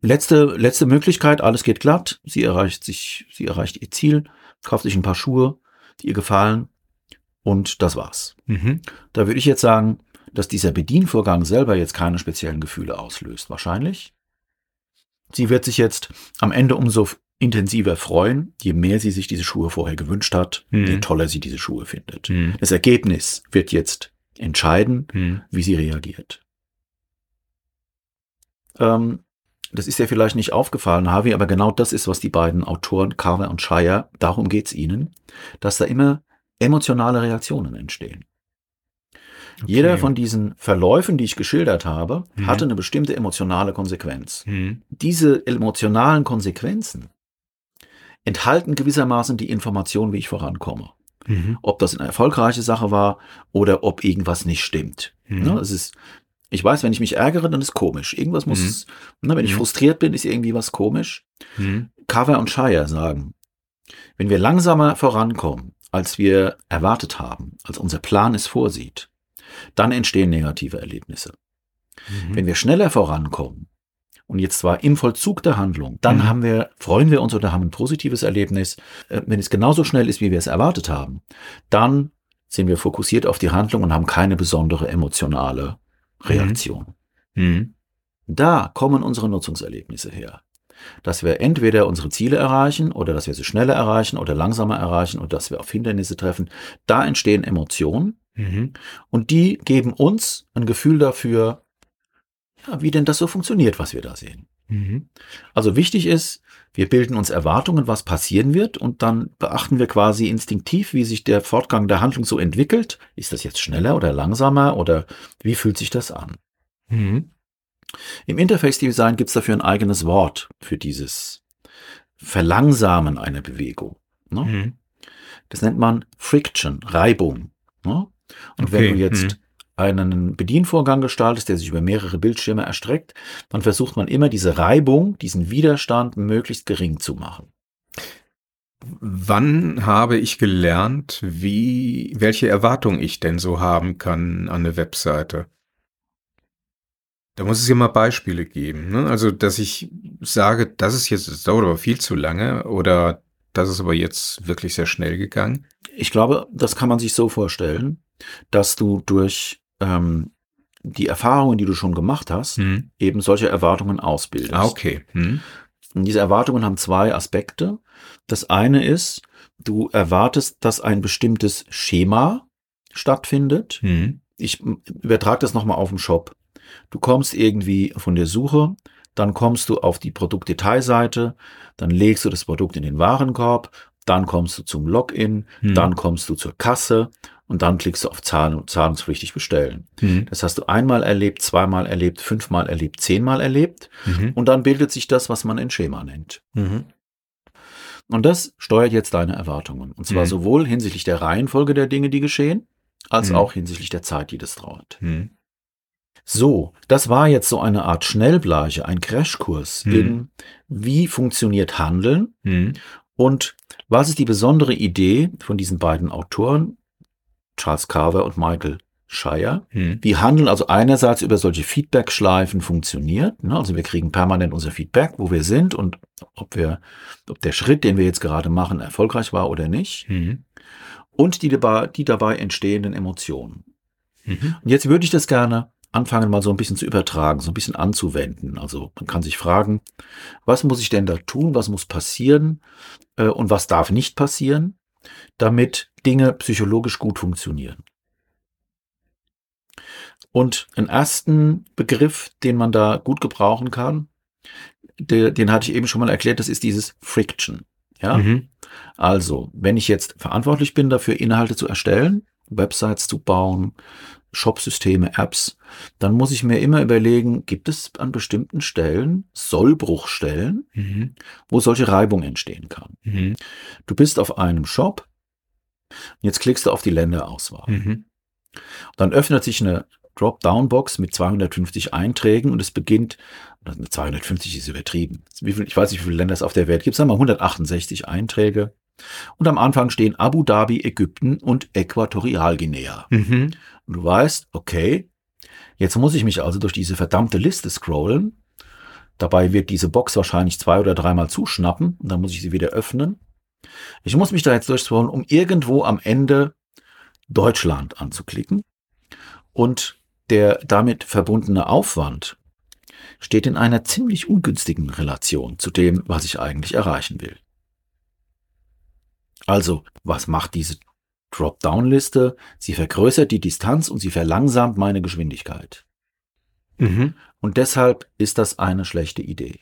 Letzte, letzte Möglichkeit, alles geht glatt, sie erreicht sich, sie erreicht ihr Ziel, kauft sich ein paar Schuhe, die ihr gefallen und das war's. Mhm. Da würde ich jetzt sagen, dass dieser Bedienvorgang selber jetzt keine speziellen Gefühle auslöst. Wahrscheinlich. Sie wird sich jetzt am Ende umso intensiver freuen, je mehr sie sich diese Schuhe vorher gewünscht hat, mhm. je toller sie diese Schuhe findet. Mhm. Das Ergebnis wird jetzt entscheiden, mhm. wie sie reagiert. Ähm, das ist ja vielleicht nicht aufgefallen, Harvey, aber genau das ist, was die beiden Autoren Carver und Shire, darum geht's ihnen, dass da immer emotionale Reaktionen entstehen. Okay. Jeder von diesen Verläufen, die ich geschildert habe, mhm. hatte eine bestimmte emotionale Konsequenz. Mhm. Diese emotionalen Konsequenzen enthalten gewissermaßen die Information, wie ich vorankomme. Mhm. Ob das eine erfolgreiche Sache war oder ob irgendwas nicht stimmt. Mhm. Ne, es ist, ich weiß, wenn ich mich ärgere, dann ist komisch. Irgendwas muss, mhm. ne, wenn ich mhm. frustriert bin, ist irgendwie was komisch. Mhm. Cover und Shire sagen, wenn wir langsamer vorankommen, als wir erwartet haben, als unser Plan es vorsieht, dann entstehen negative Erlebnisse. Mhm. Wenn wir schneller vorankommen, und jetzt zwar im Vollzug der Handlung, dann mhm. haben wir, freuen wir uns oder haben ein positives Erlebnis. Äh, wenn es genauso schnell ist, wie wir es erwartet haben, dann sind wir fokussiert auf die Handlung und haben keine besondere emotionale Reaktion. Mhm. mhm. Da kommen unsere Nutzungserlebnisse her. Dass wir entweder unsere Ziele erreichen oder dass wir sie schneller erreichen oder langsamer erreichen oder dass wir auf Hindernisse treffen. Da entstehen Emotionen mhm. und die geben uns ein Gefühl dafür, ja, wie denn das so funktioniert, was wir da sehen. Mhm. Also wichtig ist, wir bilden uns Erwartungen, was passieren wird, und dann beachten wir quasi instinktiv, wie sich der Fortgang der Handlung so entwickelt. Ist das jetzt schneller oder langsamer oder wie fühlt sich das an? Mhm. Im Interface Design gibt es dafür ein eigenes Wort für dieses Verlangsamen einer Bewegung. Ne? Mhm. Das nennt man Friction, Reibung. Ne? Und okay. wenn du jetzt mhm einen Bedienvorgang gestaltest, der sich über mehrere Bildschirme erstreckt, dann versucht man immer diese Reibung, diesen Widerstand möglichst gering zu machen. Wann habe ich gelernt, wie, welche Erwartung ich denn so haben kann an eine Webseite? Da muss es ja mal Beispiele geben. Ne? Also, dass ich sage, das ist jetzt, das dauert aber viel zu lange oder das ist aber jetzt wirklich sehr schnell gegangen. Ich glaube, das kann man sich so vorstellen, dass du durch ähm, die Erfahrungen, die du schon gemacht hast, mhm. eben solche Erwartungen ausbildest. Ah, okay. Mhm. Und diese Erwartungen haben zwei Aspekte. Das eine ist, du erwartest, dass ein bestimmtes Schema stattfindet. Mhm. Ich übertrage das nochmal auf den Shop. Du kommst irgendwie von der Suche, dann kommst du auf die Produktdetailseite, dann legst du das Produkt in den Warenkorb, dann kommst du zum Login, mhm. dann kommst du zur Kasse und dann klickst du auf und zahlungspflichtig bestellen. Mhm. Das hast du einmal erlebt, zweimal erlebt, fünfmal erlebt, zehnmal erlebt mhm. und dann bildet sich das, was man ein Schema nennt. Mhm. Und das steuert jetzt deine Erwartungen. Und zwar mhm. sowohl hinsichtlich der Reihenfolge der Dinge, die geschehen, als mhm. auch hinsichtlich der Zeit, die das dauert. Mhm. So, das war jetzt so eine Art Schnellbleiche, ein Crashkurs in wie funktioniert Handeln und was ist die besondere Idee von diesen beiden Autoren, Charles Carver und Michael Shire. Hm. Wie Handeln also einerseits über solche Feedback-Schleifen funktioniert. Ne? Also wir kriegen permanent unser Feedback, wo wir sind und ob wir, ob der Schritt, den wir jetzt gerade machen, erfolgreich war oder nicht. Hm. Und die, die dabei entstehenden Emotionen. Mhm. Und jetzt würde ich das gerne anfangen, mal so ein bisschen zu übertragen, so ein bisschen anzuwenden. Also man kann sich fragen, was muss ich denn da tun, was muss passieren äh, und was darf nicht passieren, damit Dinge psychologisch gut funktionieren. Und einen ersten Begriff, den man da gut gebrauchen kann, der, den hatte ich eben schon mal erklärt, das ist dieses Friction. Ja, mhm. also, wenn ich jetzt verantwortlich bin dafür, Inhalte zu erstellen, Websites zu bauen, Shopsysteme, Apps, dann muss ich mir immer überlegen, gibt es an bestimmten Stellen Sollbruchstellen, mhm. wo solche Reibung entstehen kann. Mhm. Du bist auf einem Shop, Jetzt klickst du auf die Länderauswahl. Mhm. Dann öffnet sich eine Dropdown-Box mit 250 Einträgen und es beginnt, 250 ist übertrieben. Ich weiß nicht, wie viele Länder es auf der Welt gibt, sagen wir 168 Einträge. Und am Anfang stehen Abu Dhabi, Ägypten und Äquatorialguinea. Mhm. Und du weißt, okay, jetzt muss ich mich also durch diese verdammte Liste scrollen. Dabei wird diese Box wahrscheinlich zwei oder dreimal zuschnappen und dann muss ich sie wieder öffnen. Ich muss mich da jetzt durchscrollen, um irgendwo am Ende Deutschland anzuklicken. Und der damit verbundene Aufwand steht in einer ziemlich ungünstigen Relation zu dem, was ich eigentlich erreichen will. Also, was macht diese Dropdown-Liste? Sie vergrößert die Distanz und sie verlangsamt meine Geschwindigkeit. Mhm. Und deshalb ist das eine schlechte Idee.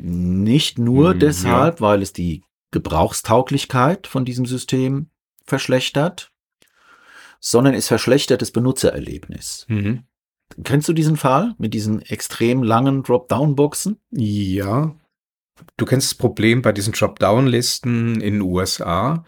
Nicht nur mhm, deshalb, ja. weil es die Gebrauchstauglichkeit von diesem System verschlechtert, sondern es verschlechtert das Benutzererlebnis. Mhm. Kennst du diesen Fall mit diesen extrem langen Dropdown-Boxen? Ja. Du kennst das Problem bei diesen Dropdown-Listen in den USA,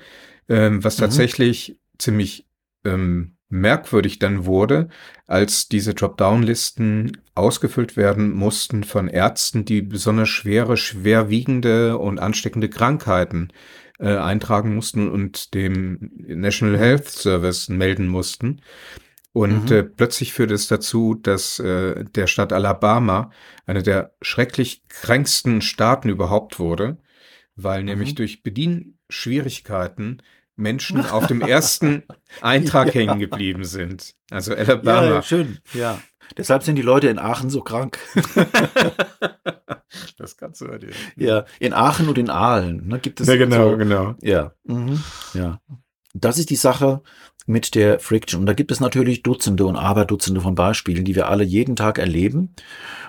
ähm, was mhm. tatsächlich ziemlich ähm, merkwürdig dann wurde, als diese Dropdown-Listen ausgefüllt werden mussten von Ärzten, die besonders schwere, schwerwiegende und ansteckende Krankheiten äh, eintragen mussten und dem National Health Service melden mussten. Und mhm. äh, plötzlich führte es dazu, dass äh, der Staat Alabama eine der schrecklich kränksten Staaten überhaupt wurde, weil mhm. nämlich durch Bedienschwierigkeiten Menschen *laughs* auf dem ersten Eintrag ja. hängen geblieben sind. Also Alabama. Ja, schön, ja. Deshalb sind die Leute in Aachen so krank. *laughs* das kannst du dir. Ja, in Aachen und in Aalen ne, gibt es. Ja, genau, so, genau. Ja. Mhm. ja. Das ist die Sache mit der Friction. Und da gibt es natürlich Dutzende und Aberdutzende von Beispielen, die wir alle jeden Tag erleben,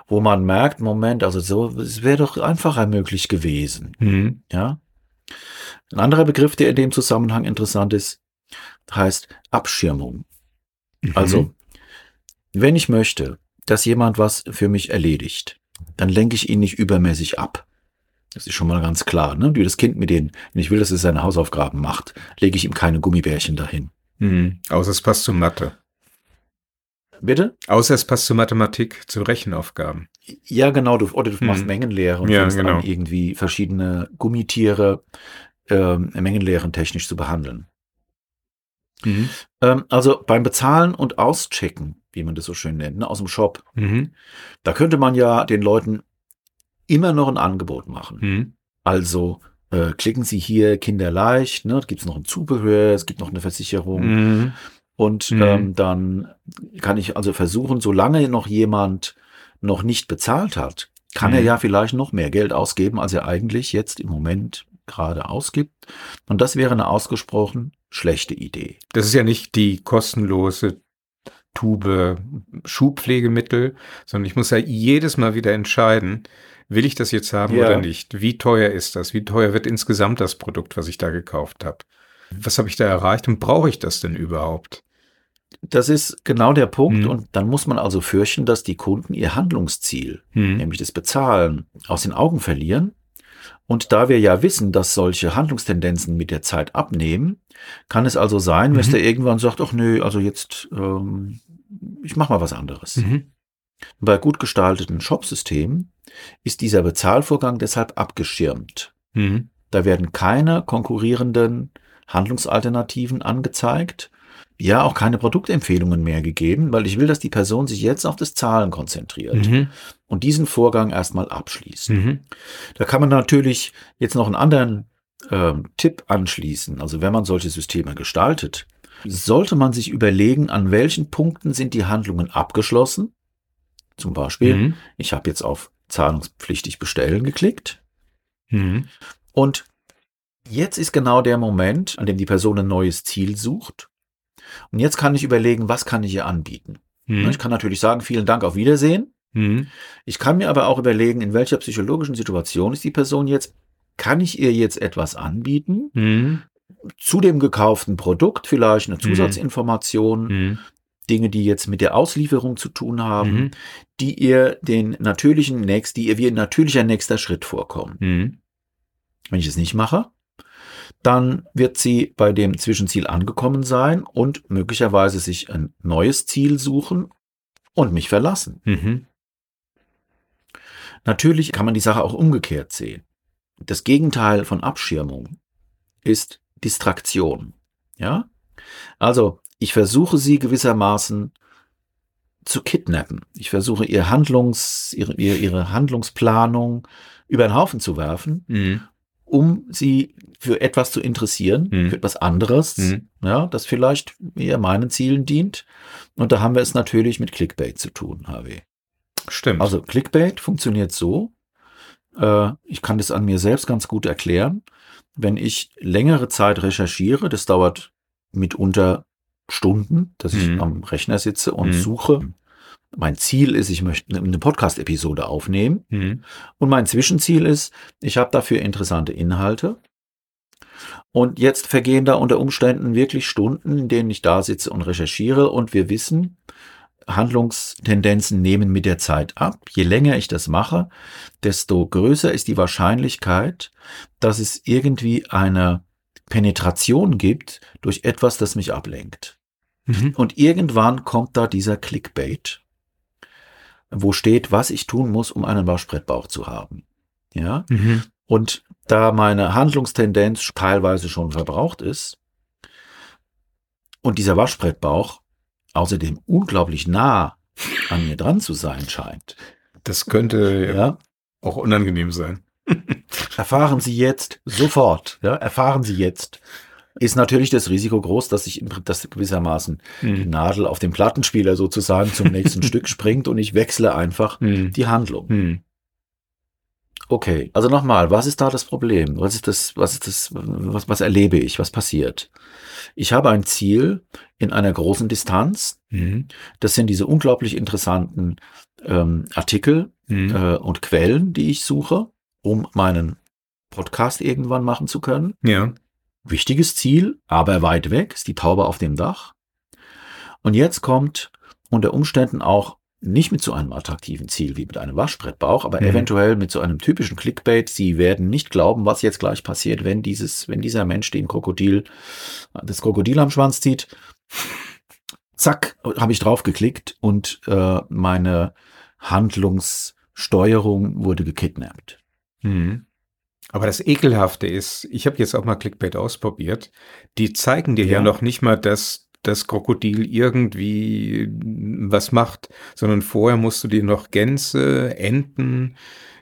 wo man merkt, Moment, also so, es wäre doch einfacher möglich gewesen. Mhm. Ja. Ein anderer Begriff, der in dem Zusammenhang interessant ist, heißt Abschirmung. Mhm. Also, wenn ich möchte, dass jemand was für mich erledigt, dann lenke ich ihn nicht übermäßig ab. Das ist schon mal ganz klar. Ne? Wie das Kind mit denen, wenn ich will, dass es seine Hausaufgaben macht, lege ich ihm keine Gummibärchen dahin. Mhm. Außer es passt zu Mathe. Bitte? Außer es passt zur Mathematik, zu Rechenaufgaben. Ja, genau. Du, oder du machst mhm. Mengenlehre und ja, genau. irgendwie verschiedene Gummitiere äh, Mengenlehren technisch zu behandeln. Mhm. Ähm, also beim Bezahlen und Auschecken, wie man das so schön nennt, ne, aus dem Shop, mhm. da könnte man ja den Leuten immer noch ein Angebot machen. Mhm. Also äh, klicken Sie hier kinderleicht, ne, gibt es noch ein Zubehör, es gibt noch eine Versicherung. Mhm. Und mhm. ähm, dann kann ich also versuchen, solange noch jemand noch nicht bezahlt hat, kann er mhm. ja vielleicht noch mehr Geld ausgeben, als er eigentlich jetzt im Moment gerade ausgibt. Und das wäre eine ausgesprochen schlechte Idee. Das ist ja nicht die kostenlose Tube Schuhpflegemittel, sondern ich muss ja jedes Mal wieder entscheiden, will ich das jetzt haben ja. oder nicht? Wie teuer ist das? Wie teuer wird insgesamt das Produkt, was ich da gekauft habe? Was habe ich da erreicht und brauche ich das denn überhaupt? Das ist genau der Punkt. Hm. Und dann muss man also fürchten, dass die Kunden ihr Handlungsziel, hm. nämlich das Bezahlen, aus den Augen verlieren und da wir ja wissen, dass solche Handlungstendenzen mit der Zeit abnehmen, kann es also sein, mhm. dass der irgendwann sagt, ach nö, also jetzt, ähm, ich mach mal was anderes. Mhm. Bei gut gestalteten Shopsystemen ist dieser Bezahlvorgang deshalb abgeschirmt. Mhm. Da werden keine konkurrierenden Handlungsalternativen angezeigt, ja auch keine Produktempfehlungen mehr gegeben, weil ich will, dass die Person sich jetzt auf das Zahlen konzentriert mhm. und diesen Vorgang erstmal abschließt. Mhm. Da kann man natürlich jetzt noch einen anderen ähm, Tipp anschließen. Also wenn man solche Systeme gestaltet, sollte man sich überlegen, an welchen Punkten sind die Handlungen abgeschlossen. Zum Beispiel, mhm. ich habe jetzt auf zahlungspflichtig bestellen geklickt. Mhm. Und jetzt ist genau der Moment, an dem die Person ein neues Ziel sucht und jetzt kann ich überlegen, was kann ich ihr anbieten. Mhm. Ich kann natürlich sagen, vielen Dank, auf Wiedersehen. Mhm. Ich kann mir aber auch überlegen, in welcher psychologischen Situation ist die Person jetzt. Kann ich ihr jetzt etwas anbieten? Mhm. Zu dem gekauften Produkt vielleicht eine mhm. Zusatzinformation, mhm. Dinge, die jetzt mit der Auslieferung zu tun haben, mhm. die ihr den natürlichen nächst, die ihr wie ein natürlicher nächster Schritt vorkommen. Wenn ich es nicht mache, dann wird sie bei dem Zwischenziel angekommen sein und möglicherweise sich ein neues Ziel suchen und mich verlassen. Mhm. Natürlich kann man die Sache auch umgekehrt sehen. Das Gegenteil von Abschirmung ist Distraktion. Ja? Also, ich versuche sie gewissermaßen zu kidnappen. Ich versuche ihr Handlungs, ihre, ihre Handlungsplanung über den Haufen zu werfen mhm um sie für etwas zu interessieren, mhm. für etwas anderes, mhm. ja, das vielleicht eher meinen Zielen dient. Und da haben wir es natürlich mit Clickbait zu tun, HW. Stimmt. Also Clickbait funktioniert so, äh, ich kann das an mir selbst ganz gut erklären. Wenn ich längere Zeit recherchiere, das dauert mitunter Stunden, dass ich mhm. am Rechner sitze und mhm. suche mein Ziel ist, ich möchte eine Podcast-Episode aufnehmen. Mhm. Und mein Zwischenziel ist, ich habe dafür interessante Inhalte. Und jetzt vergehen da unter Umständen wirklich Stunden, in denen ich da sitze und recherchiere. Und wir wissen, Handlungstendenzen nehmen mit der Zeit ab. Je länger ich das mache, desto größer ist die Wahrscheinlichkeit, dass es irgendwie eine Penetration gibt durch etwas, das mich ablenkt. Mhm. Und irgendwann kommt da dieser Clickbait, wo steht, was ich tun muss, um einen Waschbrettbauch zu haben. Ja. Mhm. Und da meine Handlungstendenz teilweise schon verbraucht ist und dieser Waschbrettbauch außerdem unglaublich nah an mir dran zu sein scheint. Das könnte ja auch unangenehm sein. erfahren Sie jetzt sofort, ja, erfahren Sie jetzt, ist natürlich das Risiko groß, dass ich dass gewissermaßen mhm. die Nadel auf dem Plattenspieler sozusagen zum nächsten *laughs* Stück springt und ich wechsle einfach mhm. die Handlung. Mhm. Okay, also nochmal, was ist da das Problem? Was ist das, was ist das, was, was erlebe ich? Was passiert? Ich habe ein Ziel in einer großen Distanz. Mhm. Das sind diese unglaublich interessanten ähm, Artikel mhm. äh, und Quellen, die ich suche, um meinen Podcast irgendwann machen zu können. Ja. Wichtiges Ziel, aber weit weg, ist die Taube auf dem Dach. Und jetzt kommt unter Umständen auch nicht mit so einem attraktiven Ziel wie mit einem Waschbrettbauch, aber mhm. eventuell mit so einem typischen Clickbait. Sie werden nicht glauben, was jetzt gleich passiert, wenn dieses, wenn dieser Mensch den Krokodil, das Krokodil am Schwanz zieht. Zack, habe ich draufgeklickt und äh, meine Handlungssteuerung wurde gekidnappt. Mhm. Aber das Ekelhafte ist, ich habe jetzt auch mal Clickbait ausprobiert. Die zeigen dir ja, ja noch nicht mal das das Krokodil irgendwie was macht, sondern vorher musst du dir noch Gänse, Enten,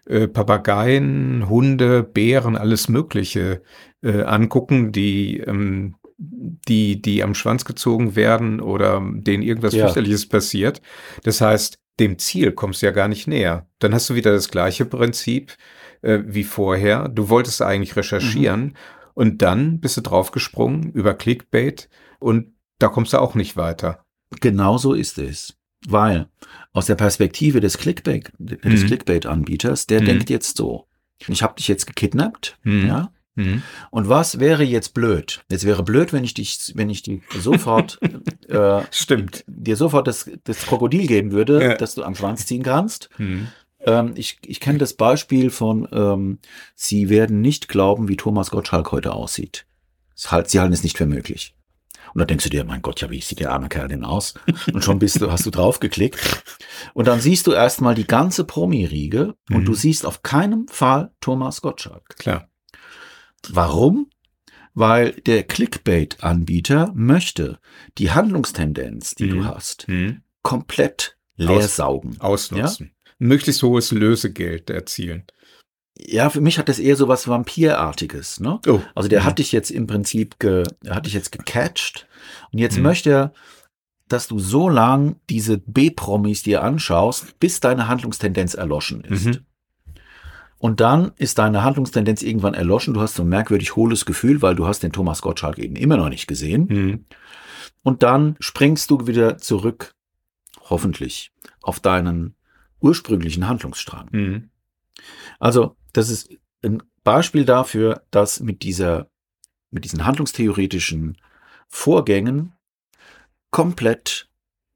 äh, Papageien, Hunde, Bären, alles Mögliche äh, angucken, die, ähm, die, die am Schwanz gezogen werden oder denen irgendwas ja. fürchterliches passiert. Das heißt, dem Ziel kommst du ja gar nicht näher. Dann hast du wieder das gleiche Prinzip äh, wie vorher. Du wolltest eigentlich recherchieren mhm. und dann bist du draufgesprungen über Clickbait und da kommst du auch nicht weiter. Genau so ist es. Weil aus der Perspektive des Clickbait, des mhm. Clickbait-Anbieters, der mhm. denkt jetzt so, ich habe dich jetzt gekidnappt, mhm. ja. Mhm. Und was wäre jetzt blöd? Jetzt wäre blöd, wenn ich dich, wenn ich dir sofort, *laughs* äh, stimmt, dir sofort das, das Krokodil geben würde, ja. dass du am Schwanz ziehen kannst. Mhm. Ähm, ich ich kenne das Beispiel von, ähm, Sie werden nicht glauben, wie Thomas Gottschalk heute aussieht. Sie halten es nicht für möglich. Und da denkst du dir, mein Gott, ja, wie sieht der arme Kerl denn aus? Und schon bist du, hast du draufgeklickt. Und dann siehst du erstmal die ganze Promi-Riege mhm. und du siehst auf keinem Fall Thomas Gottschalk. Klar. Warum? Weil der Clickbait-Anbieter möchte die Handlungstendenz, die mhm. du hast, mhm. komplett leer saugen. Ausnutzen. Ja? Möglichst hohes Lösegeld erzielen. Ja, für mich hat das eher so was Vampirartiges. Ne? Oh. Also der mhm. hat dich jetzt im Prinzip, ge, hat dich jetzt gecatcht und jetzt mhm. möchte er, dass du so lang diese B-Promis dir anschaust, bis deine Handlungstendenz erloschen ist. Mhm. Und dann ist deine Handlungstendenz irgendwann erloschen. Du hast so ein merkwürdig hohles Gefühl, weil du hast den Thomas Gottschalk eben immer noch nicht gesehen. Mhm. Und dann springst du wieder zurück, hoffentlich, auf deinen ursprünglichen Handlungsstrang. Mhm. Also das ist ein Beispiel dafür, dass mit dieser, mit diesen handlungstheoretischen Vorgängen komplett,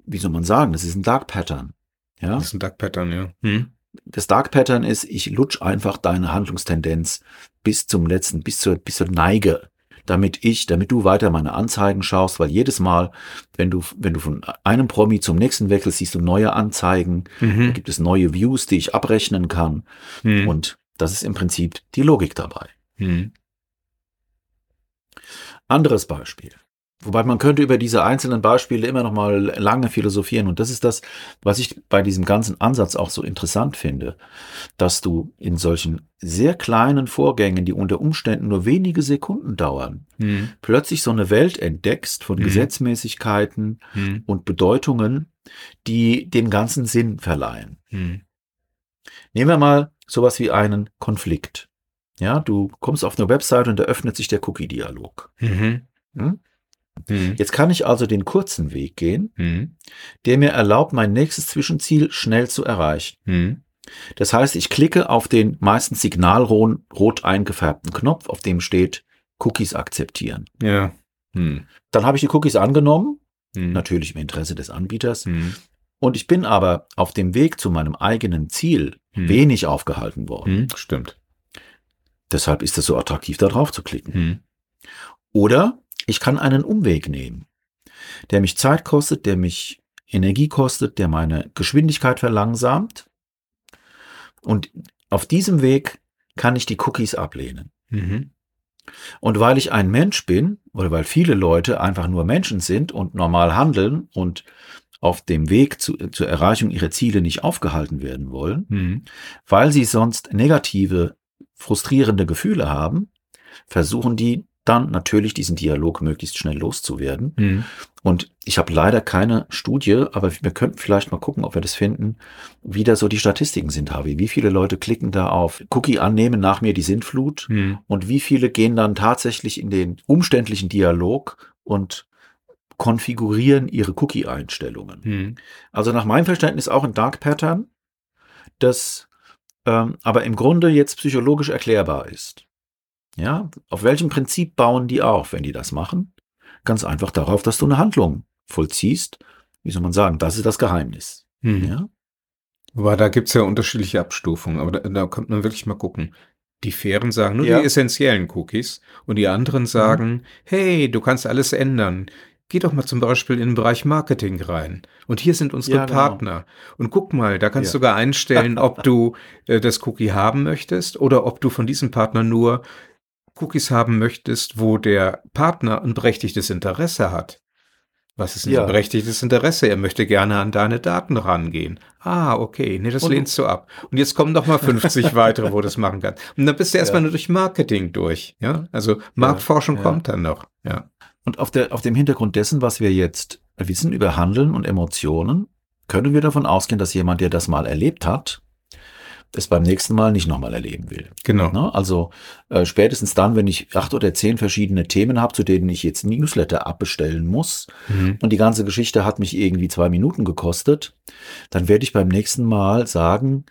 wie soll man sagen, das ist ein Dark Pattern. Ja? Das ist ein Dark Pattern, ja. Hm. Das Dark Pattern ist, ich lutsch einfach deine Handlungstendenz bis zum letzten, bis zur, bis zur Neige, damit ich, damit du weiter meine Anzeigen schaust, weil jedes Mal, wenn du, wenn du von einem Promi zum nächsten wechselst, siehst du neue Anzeigen, mhm. da gibt es neue Views, die ich abrechnen kann. Mhm. Und das ist im Prinzip die Logik dabei. Hm. Anderes Beispiel. Wobei man könnte über diese einzelnen Beispiele immer noch mal lange philosophieren. Und das ist das, was ich bei diesem ganzen Ansatz auch so interessant finde, dass du in solchen sehr kleinen Vorgängen, die unter Umständen nur wenige Sekunden dauern, hm. plötzlich so eine Welt entdeckst von hm. Gesetzmäßigkeiten hm. und Bedeutungen, die dem ganzen Sinn verleihen. Hm. Nehmen wir mal sowas wie einen Konflikt. Ja, du kommst auf eine Website und da öffnet sich der Cookie-Dialog. Mhm. Hm? Mhm. Jetzt kann ich also den kurzen Weg gehen, mhm. der mir erlaubt, mein nächstes Zwischenziel schnell zu erreichen. Mhm. Das heißt, ich klicke auf den meistens signalrot eingefärbten Knopf, auf dem steht Cookies akzeptieren. Ja. Hm. Dann habe ich die Cookies angenommen, hm. natürlich im Interesse des Anbieters. Hm. Und ich bin aber auf dem Weg zu meinem eigenen Ziel wenig aufgehalten worden. Stimmt. Deshalb ist es so attraktiv, da drauf zu klicken. Oder ich kann einen Umweg nehmen, der mich Zeit kostet, der mich Energie kostet, der meine Geschwindigkeit verlangsamt. Und auf diesem Weg kann ich die Cookies ablehnen. Mhm. Und weil ich ein Mensch bin, oder weil viele Leute einfach nur Menschen sind und normal handeln und auf dem Weg zu, zur Erreichung ihrer Ziele nicht aufgehalten werden wollen, mhm. weil sie sonst negative, frustrierende Gefühle haben, versuchen die dann natürlich diesen Dialog möglichst schnell loszuwerden. Mhm. Und ich habe leider keine Studie, aber wir könnten vielleicht mal gucken, ob wir das finden, wie da so die Statistiken sind, Harvey. Wie viele Leute klicken da auf Cookie annehmen, nach mir die Sintflut mhm. und wie viele gehen dann tatsächlich in den umständlichen Dialog und konfigurieren ihre Cookie-Einstellungen. Mhm. Also nach meinem Verständnis auch ein Dark Pattern, das ähm, aber im Grunde jetzt psychologisch erklärbar ist. Ja, auf welchem Prinzip bauen die auf, wenn die das machen? Ganz einfach darauf, dass du eine Handlung vollziehst. Wie soll man sagen? Das ist das Geheimnis. Mhm. Ja. Aber da gibt's ja unterschiedliche Abstufungen, aber da, da kommt man wirklich mal gucken. Die Fairen sagen nur ja. die essentiellen Cookies und die anderen mhm. sagen, mhm. hey, du kannst alles ändern. Geh doch mal zum Beispiel in den Bereich Marketing rein. Und hier sind unsere ja, genau. Partner. Und guck mal, da kannst ja. du sogar einstellen, *laughs* ob du äh, das Cookie haben möchtest oder ob du von diesem Partner nur Cookies haben möchtest, wo der Partner ein berechtigtes Interesse hat. Was ist ein ja. berechtigtes Interesse? Er möchte gerne an deine Daten rangehen. Ah, okay. Nee, das und, lehnst du ab. Und jetzt kommen noch mal 50 *laughs* weitere, wo das machen kann. Und dann bist du erstmal ja. nur durch Marketing durch. Ja, also Marktforschung ja, kommt dann noch. Ja. Und auf, der, auf dem Hintergrund dessen, was wir jetzt wissen über Handeln und Emotionen, können wir davon ausgehen, dass jemand, der das mal erlebt hat, es beim nächsten Mal nicht nochmal erleben will. Genau. Ne? Also äh, spätestens dann, wenn ich acht oder zehn verschiedene Themen habe, zu denen ich jetzt Newsletter abbestellen muss mhm. und die ganze Geschichte hat mich irgendwie zwei Minuten gekostet, dann werde ich beim nächsten Mal sagen,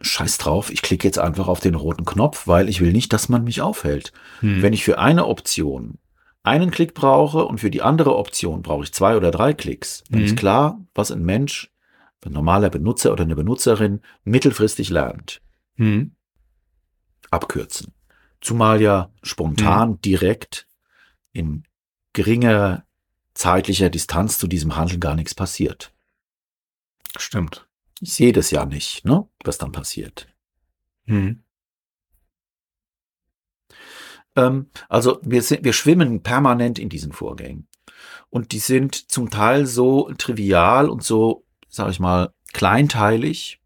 Scheiß drauf, ich klicke jetzt einfach auf den roten Knopf, weil ich will nicht, dass man mich aufhält. Mhm. Wenn ich für eine Option einen Klick brauche und für die andere Option brauche ich zwei oder drei Klicks, dann mhm. ist klar, was ein Mensch ein normaler Benutzer oder eine Benutzerin mittelfristig lernt. Hm. Abkürzen. Zumal ja spontan, hm. direkt, in geringer zeitlicher Distanz zu diesem Handeln gar nichts passiert. Stimmt. Ich sehe das ja nicht, ne, was dann passiert. Hm. Ähm, also wir, sind, wir schwimmen permanent in diesen Vorgängen. Und die sind zum Teil so trivial und so sage ich mal, kleinteilig,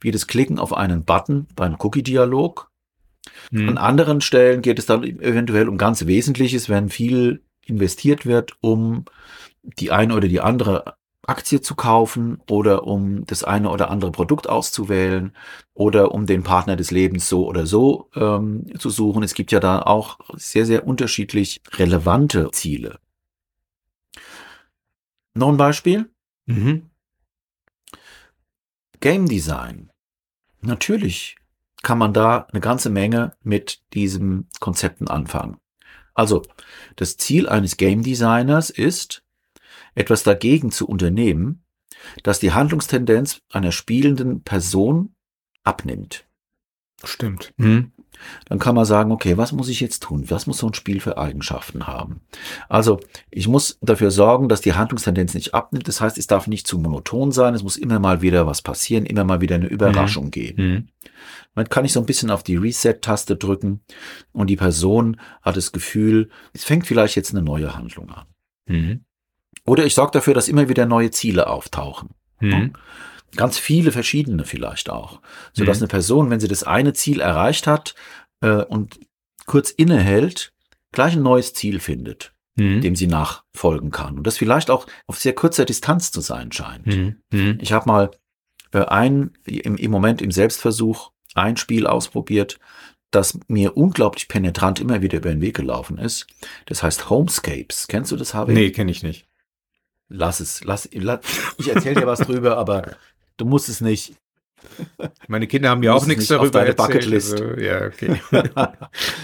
wie das Klicken auf einen Button beim Cookie-Dialog. Hm. An anderen Stellen geht es dann eventuell um ganz Wesentliches, wenn viel investiert wird, um die eine oder die andere Aktie zu kaufen oder um das eine oder andere Produkt auszuwählen oder um den Partner des Lebens so oder so ähm, zu suchen. Es gibt ja da auch sehr, sehr unterschiedlich relevante Ziele. Noch ein Beispiel. Mhm. Game Design. Natürlich kann man da eine ganze Menge mit diesen Konzepten anfangen. Also, das Ziel eines Game Designers ist, etwas dagegen zu unternehmen, dass die Handlungstendenz einer spielenden Person abnimmt. Stimmt. Mhm dann kann man sagen, okay, was muss ich jetzt tun? Was muss so ein Spiel für Eigenschaften haben? Also ich muss dafür sorgen, dass die Handlungstendenz nicht abnimmt. Das heißt, es darf nicht zu monoton sein. Es muss immer mal wieder was passieren, immer mal wieder eine Überraschung mhm. geben. Mhm. Man kann ich so ein bisschen auf die Reset-Taste drücken und die Person hat das Gefühl, es fängt vielleicht jetzt eine neue Handlung an. Mhm. Oder ich sorge dafür, dass immer wieder neue Ziele auftauchen. Mhm. Ganz viele verschiedene vielleicht auch. Sodass mhm. eine Person, wenn sie das eine Ziel erreicht hat äh, und kurz innehält, gleich ein neues Ziel findet, mhm. dem sie nachfolgen kann. Und das vielleicht auch auf sehr kurzer Distanz zu sein scheint. Mhm. mhm. Ich habe mal äh, ein, im, im Moment im Selbstversuch ein Spiel ausprobiert, das mir unglaublich penetrant immer wieder über den Weg gelaufen ist. Das heißt Homescapes. Kennst du das, Harvey? Nee, kenne ich nicht. Lass es, lass, lass ich erzähle dir was drüber, aber *laughs* du musst es nicht. Meine Kinder haben ja auch nichts darüber auf deine erzählt. Also, ja, okay. *laughs*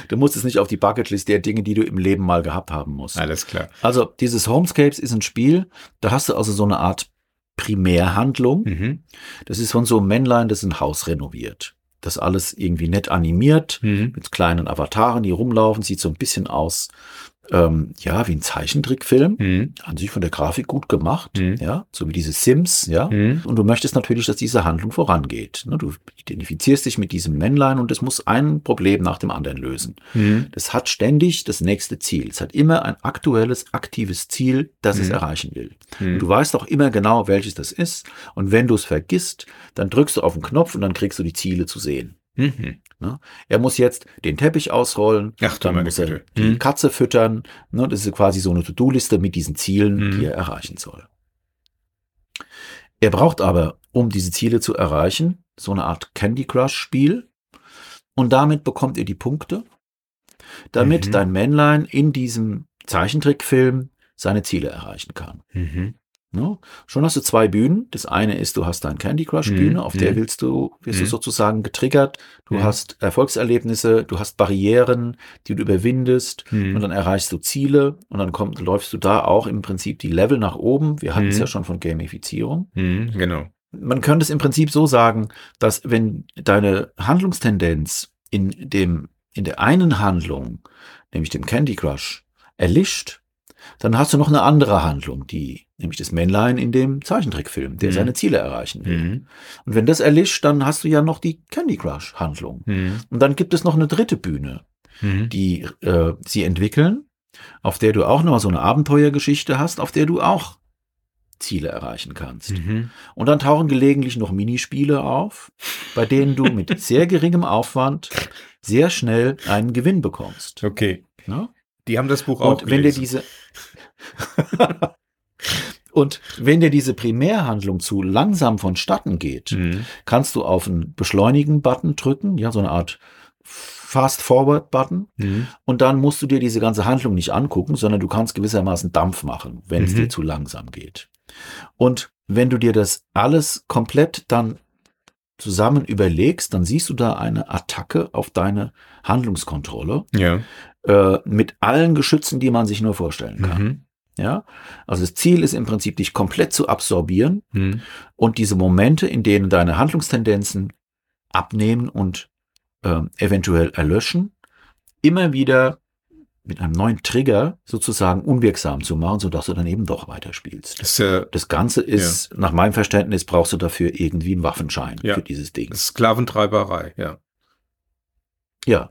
du musst es nicht auf die Bucketlist der Dinge, die du im Leben mal gehabt haben musst. Alles klar. Also dieses Homescapes ist ein Spiel, da hast du also so eine Art Primärhandlung. Mhm. Das ist von so einem Männlein, das ein Haus renoviert. Das alles irgendwie nett animiert, mhm. mit kleinen Avataren, die rumlaufen, sieht so ein bisschen aus ähm, ja, wie ein Zeichentrickfilm, mhm. an sich von der Grafik gut gemacht, mhm. ja, so wie diese Sims, ja. Mhm. Und du möchtest natürlich, dass diese Handlung vorangeht. Ne? Du identifizierst dich mit diesem Männlein und es muss ein Problem nach dem anderen lösen. Mhm. Das hat ständig das nächste Ziel. Es hat immer ein aktuelles, aktives Ziel, das es mhm. erreichen will. Mhm. Du weißt auch immer genau, welches das ist. Und wenn du es vergisst, dann drückst du auf den Knopf und dann kriegst du die Ziele zu sehen. Mhm. Ne? Er muss jetzt den Teppich ausrollen, Ach, dann muss er die hm. Katze füttern. Ne? Das ist quasi so eine To-Do-Liste mit diesen Zielen, hm. die er erreichen soll. Er braucht aber, um diese Ziele zu erreichen, so eine Art Candy Crush-Spiel. Und damit bekommt er die Punkte, damit mhm. dein Männlein in diesem Zeichentrickfilm seine Ziele erreichen kann. Mhm. Ne? Schon hast du zwei Bühnen. Das eine ist, du hast deine Candy Crush Bühne, mhm. auf der mhm. willst du, wirst mhm. du sozusagen getriggert. Du mhm. hast Erfolgserlebnisse, du hast Barrieren, die du überwindest mhm. und dann erreichst du Ziele und dann kommt, läufst du da auch im Prinzip die Level nach oben. Wir hatten es mhm. ja schon von Gamifizierung. Genau. Man könnte es im Prinzip so sagen, dass wenn deine Handlungstendenz in dem, in der einen Handlung, nämlich dem Candy Crush, erlischt, dann hast du noch eine andere Handlung, die, nämlich das Männlein in dem Zeichentrickfilm, der mhm. seine Ziele erreichen will. Mhm. Und wenn das erlischt, dann hast du ja noch die Candy Crush Handlung. Mhm. Und dann gibt es noch eine dritte Bühne, mhm. die äh, sie entwickeln, auf der du auch noch so eine Abenteuergeschichte hast, auf der du auch Ziele erreichen kannst. Mhm. Und dann tauchen gelegentlich noch Minispiele auf, bei denen du mit *laughs* sehr geringem Aufwand sehr schnell einen Gewinn bekommst. Okay. Na? Die haben das Buch auch Und wenn dir diese *laughs* Und wenn dir diese Primärhandlung zu langsam vonstatten geht, mhm. kannst du auf einen Beschleunigen-Button drücken, ja, so eine Art Fast-Forward-Button. Mhm. Und dann musst du dir diese ganze Handlung nicht angucken, sondern du kannst gewissermaßen Dampf machen, wenn mhm. es dir zu langsam geht. Und wenn du dir das alles komplett dann zusammen überlegst, dann siehst du da eine Attacke auf deine Handlungskontrolle. Ja äh, mit allen Geschützen, die man sich nur vorstellen kann. Mhm. Ja, also das Ziel ist im Prinzip, dich komplett zu absorbieren mhm. und diese Momente, in denen deine Handlungstendenzen abnehmen und äh, eventuell erlöschen, immer wieder mit einem neuen Trigger sozusagen unwirksam zu machen, sodass du dann eben doch weiterspielst. Das, äh, das Ganze ist, ja. nach meinem Verständnis, brauchst du dafür irgendwie einen Waffenschein ja. für dieses Ding. Sklaventreiberei, ja. Ja.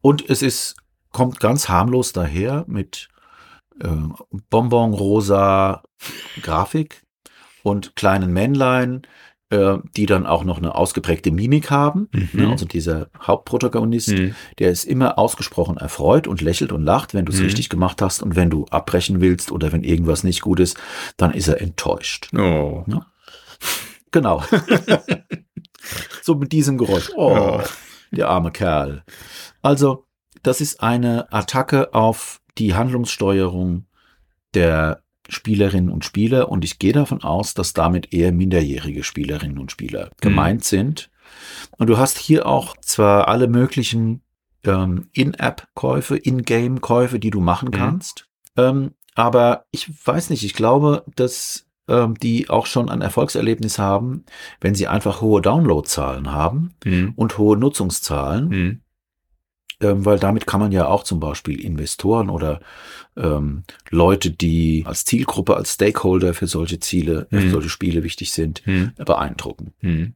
Und es ist kommt ganz harmlos daher mit äh, bonbonrosa Grafik und kleinen Männlein, äh, die dann auch noch eine ausgeprägte Mimik haben. Mhm. Ne? Also dieser Hauptprotagonist, mhm. der ist immer ausgesprochen erfreut und lächelt und lacht, wenn du es mhm. richtig gemacht hast und wenn du abbrechen willst oder wenn irgendwas nicht gut ist, dann ist er enttäuscht. Oh. Ja? Genau. *laughs* so mit diesem Geräusch. Oh, oh, der arme Kerl. Also, das ist eine Attacke auf die Handlungssteuerung der Spielerinnen und Spieler und ich gehe davon aus, dass damit eher minderjährige Spielerinnen und Spieler mhm. gemeint sind. Und du hast hier auch zwar alle möglichen ähm, In-App-Käufe, In-Game-Käufe, die du machen mhm. kannst, ähm, aber ich weiß nicht, ich glaube, dass ähm, die auch schon ein Erfolgserlebnis haben, wenn sie einfach hohe Downloadzahlen haben mhm. und hohe Nutzungszahlen mhm ähm, weil damit kann man ja auch zum Beispiel Investoren oder ähm, Leute, die als Zielgruppe, als Stakeholder für solche Ziele, mhm. für solche Spiele wichtig sind, mhm. beeindrucken. Mhm.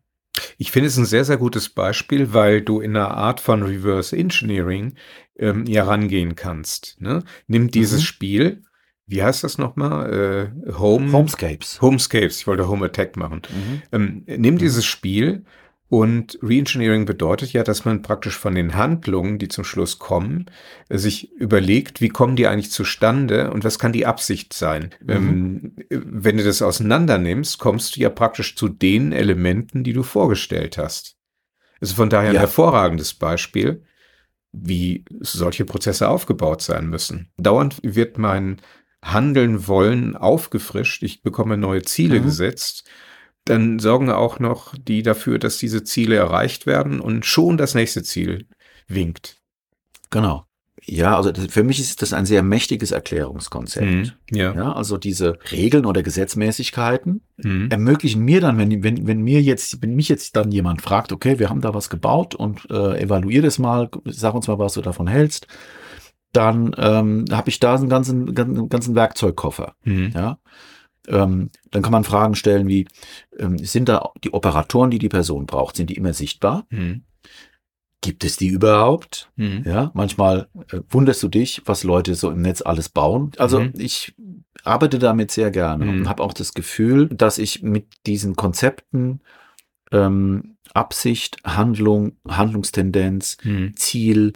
Ich finde es ein sehr, sehr gutes Beispiel, weil du in einer Art von Reverse Engineering ähm, ja rangehen kannst. Ne? Nimm dieses mhm. Spiel, wie heißt das nochmal? Äh, Home Homescapes. Homescapes, ich wollte Home Attack machen. Mhm. Ähm, nimm dieses Spiel und Reengineering bedeutet ja, dass man praktisch von den Handlungen, die zum Schluss kommen, sich überlegt, wie kommen die eigentlich zustande und was kann die Absicht sein. Mhm. Ähm, wenn du das auseinander nimmst, kommst du ja praktisch zu den Elementen, die du vorgestellt hast. Also von daher ein ja. hervorragendes Beispiel. wie solche Prozesse aufgebaut sein müssen. Dauernd wird mein Handeln wollen aufgefrischt. Ich bekomme neue Ziele mhm. gesetzt. Dann sorgen auch noch die dafür, dass diese Ziele erreicht werden und schon das nächste Ziel winkt. Genau. Ja, also das, für mich ist das ein sehr mächtiges Erklärungskonzept. Mhm, ja. ja. Also diese Regeln oder Gesetzmäßigkeiten mhm. ermöglichen mir dann, wenn, wenn, wenn mir jetzt, wenn mich jetzt dann jemand fragt, okay, wir haben da was gebaut und äh, evaluier das mal, sag uns mal, was du davon hältst, dann ähm, habe ich da einen ganzen, ganzen, ganzen Werkzeugkoffer. Mhm. Ja. Ähm, dann kann man Fragen stellen wie, ähm, sind da die Operatoren, die die Person braucht, sind die immer sichtbar? Mhm. Gibt es die überhaupt? Mhm. Ja, manchmal äh, wunderst du dich, was Leute so im Netz alles bauen. Also mhm. ich arbeite damit sehr gerne mhm. und habe auch das Gefühl, dass ich mit diesen Konzepten ähm, Absicht, Handlung, Handlungstendenz, mhm. Ziel,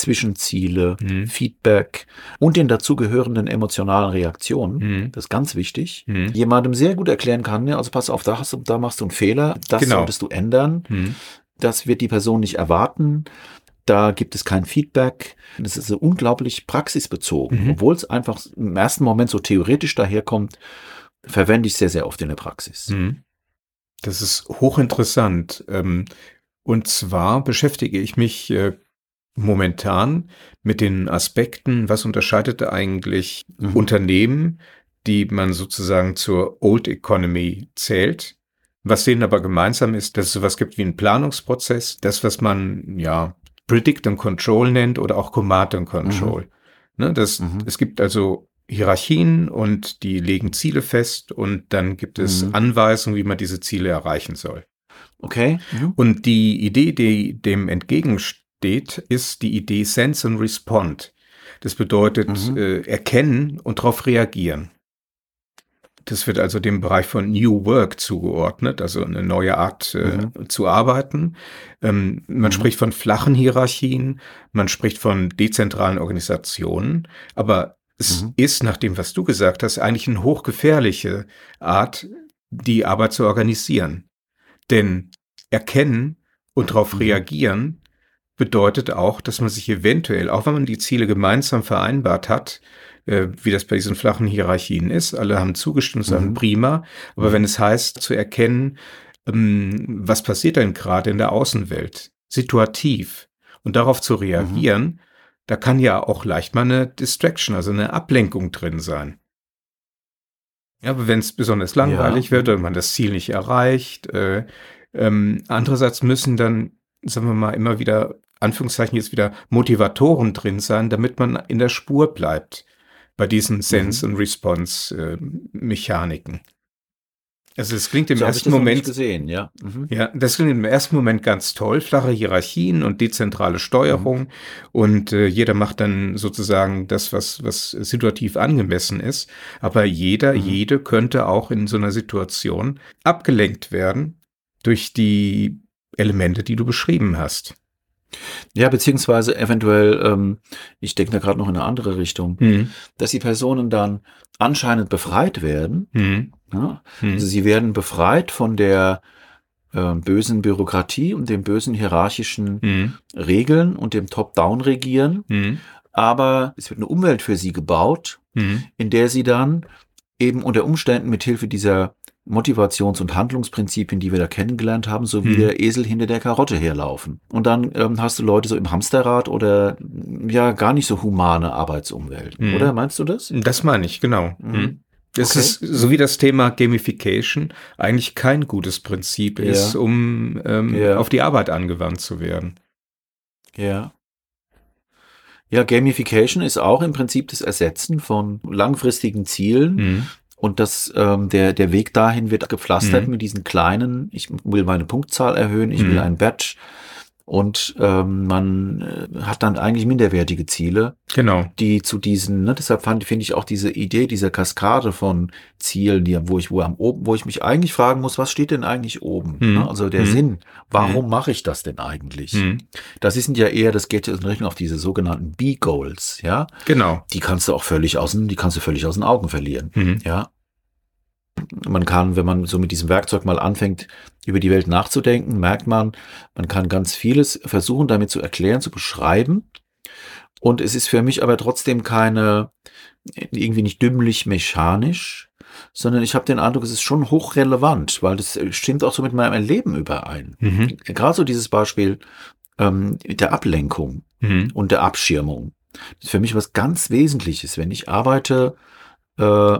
Zwischenziele, mhm. Feedback und den dazugehörenden emotionalen Reaktionen, mhm. das ist ganz wichtig, mhm. jemandem sehr gut erklären kann, ja, also pass auf, da, hast du, da machst du einen Fehler, das genau. solltest du ändern. Mhm. Das wird die Person nicht erwarten. Da gibt es kein Feedback. Das ist so unglaublich praxisbezogen. Mhm. Obwohl es einfach im ersten Moment so theoretisch daherkommt, verwende ich sehr, sehr oft in der Praxis. Mhm. Das ist hochinteressant. Ähm, und zwar beschäftige ich mich äh, momentan mit den Aspekten, was unterscheidet eigentlich mhm. Unternehmen, die man sozusagen zur Old Economy zählt, was denen aber gemeinsam ist, dass es sowas gibt wie einen Planungsprozess, das, was man ja Predict and Control nennt oder auch Command and Control. Mhm. Ne, das, mhm. Es gibt also Hierarchien und die legen Ziele fest und dann gibt es mhm. Anweisungen, wie man diese Ziele erreichen soll. Okay. Und die Idee, die dem entgegensteht, ist die Idee Sense and Respond. Das bedeutet mhm. äh, erkennen und darauf reagieren. Das wird also dem Bereich von New Work zugeordnet, also eine neue Art äh, mhm. zu arbeiten. Ähm, man mhm. spricht von flachen Hierarchien, man spricht von dezentralen Organisationen, aber es mhm. ist, nach dem, was du gesagt hast, eigentlich eine hochgefährliche Art, die Arbeit zu organisieren. Denn erkennen und darauf mhm. reagieren bedeutet auch, dass man sich eventuell, auch wenn man die Ziele gemeinsam vereinbart hat, äh, wie das bei diesen flachen Hierarchien ist. Alle haben zugestimmt, sagen mhm. prima. Aber mhm. wenn es heißt, zu erkennen, ähm, was passiert denn gerade in der Außenwelt, situativ, und darauf zu reagieren, mhm. da kann ja auch leicht mal eine Distraction, also eine Ablenkung drin sein. Ja, aber wenn es besonders langweilig ja. wird oder man das Ziel nicht erreicht, äh, ähm, andererseits müssen dann, sagen wir mal, immer wieder, Anführungszeichen jetzt wieder Motivatoren drin sein, damit man in der Spur bleibt bei diesen Sense- mhm. und Response-Mechaniken. Also es klingt im so ersten Moment gesehen, ja. Mhm. Ja, das klingt im ersten Moment ganz toll, flache Hierarchien und dezentrale Steuerung mhm. und äh, jeder macht dann sozusagen das, was was situativ angemessen ist. Aber jeder, mhm. jede könnte auch in so einer Situation abgelenkt werden durch die Elemente, die du beschrieben hast. Ja, beziehungsweise eventuell, ähm, ich denke da gerade noch in eine andere Richtung, mhm. dass die Personen dann anscheinend befreit werden. Mhm. Ja? Mhm. Also sie werden befreit von der äh, bösen Bürokratie und den bösen hierarchischen mhm. Regeln und dem Top-Down-Regieren. Mhm. Aber es wird eine Umwelt für sie gebaut, mhm. in der sie dann eben unter Umständen mit Hilfe dieser Motivations- und Handlungsprinzipien, die wir da kennengelernt haben, so wie hm. der Esel hinter der Karotte herlaufen. Und dann ähm, hast du Leute so im Hamsterrad oder ja gar nicht so humane Arbeitsumwelt. Hm. Oder meinst du das? Das meine ich, genau. Hm. hm. Es okay. ist, so wie das Thema Gamification, eigentlich kein gutes Prinzip ja. ist, um ähm, ja. auf die Arbeit angewandt zu werden. Ja. Ja, Gamification ist auch im Prinzip das Ersetzen von langfristigen Zielen mhm. Und das, ähm, der, der Weg dahin wird gepflastert mhm. mit diesen kleinen, ich will meine Punktzahl erhöhen, ich mhm. will ein Badge. Und ähm, man äh, hat dann eigentlich minderwertige Ziele, genau. die zu diesen, ne, deshalb fand finde ich auch diese Idee dieser Kaskade von Zielen, die, wo ich, wo am oben, wo ich mich eigentlich fragen muss, was steht denn eigentlich oben? Mhm. Ne? Also der mhm. Sinn, warum mhm. mache ich das denn eigentlich? Mhm. Das sind ja eher, das geht in Richtung auf diese sogenannten B-Goals, ja. Genau. Die kannst du auch völlig aus, die kannst du völlig aus den Augen verlieren, mhm. ja man kann, wenn man so mit diesem Werkzeug mal anfängt, über die Welt nachzudenken, merkt man, man kann ganz vieles versuchen, damit zu erklären, zu beschreiben. Und es ist für mich aber trotzdem keine, irgendwie nicht dümmlich mechanisch, sondern ich habe den Eindruck, es ist schon hochrelevant, weil das stimmt auch so mit meinem Leben überein. Mhm. Gerade so dieses Beispiel ähm, der Ablenkung mhm. und der Abschirmung. Das ist für mich was ganz Wesentliches. Wenn ich arbeite, äh,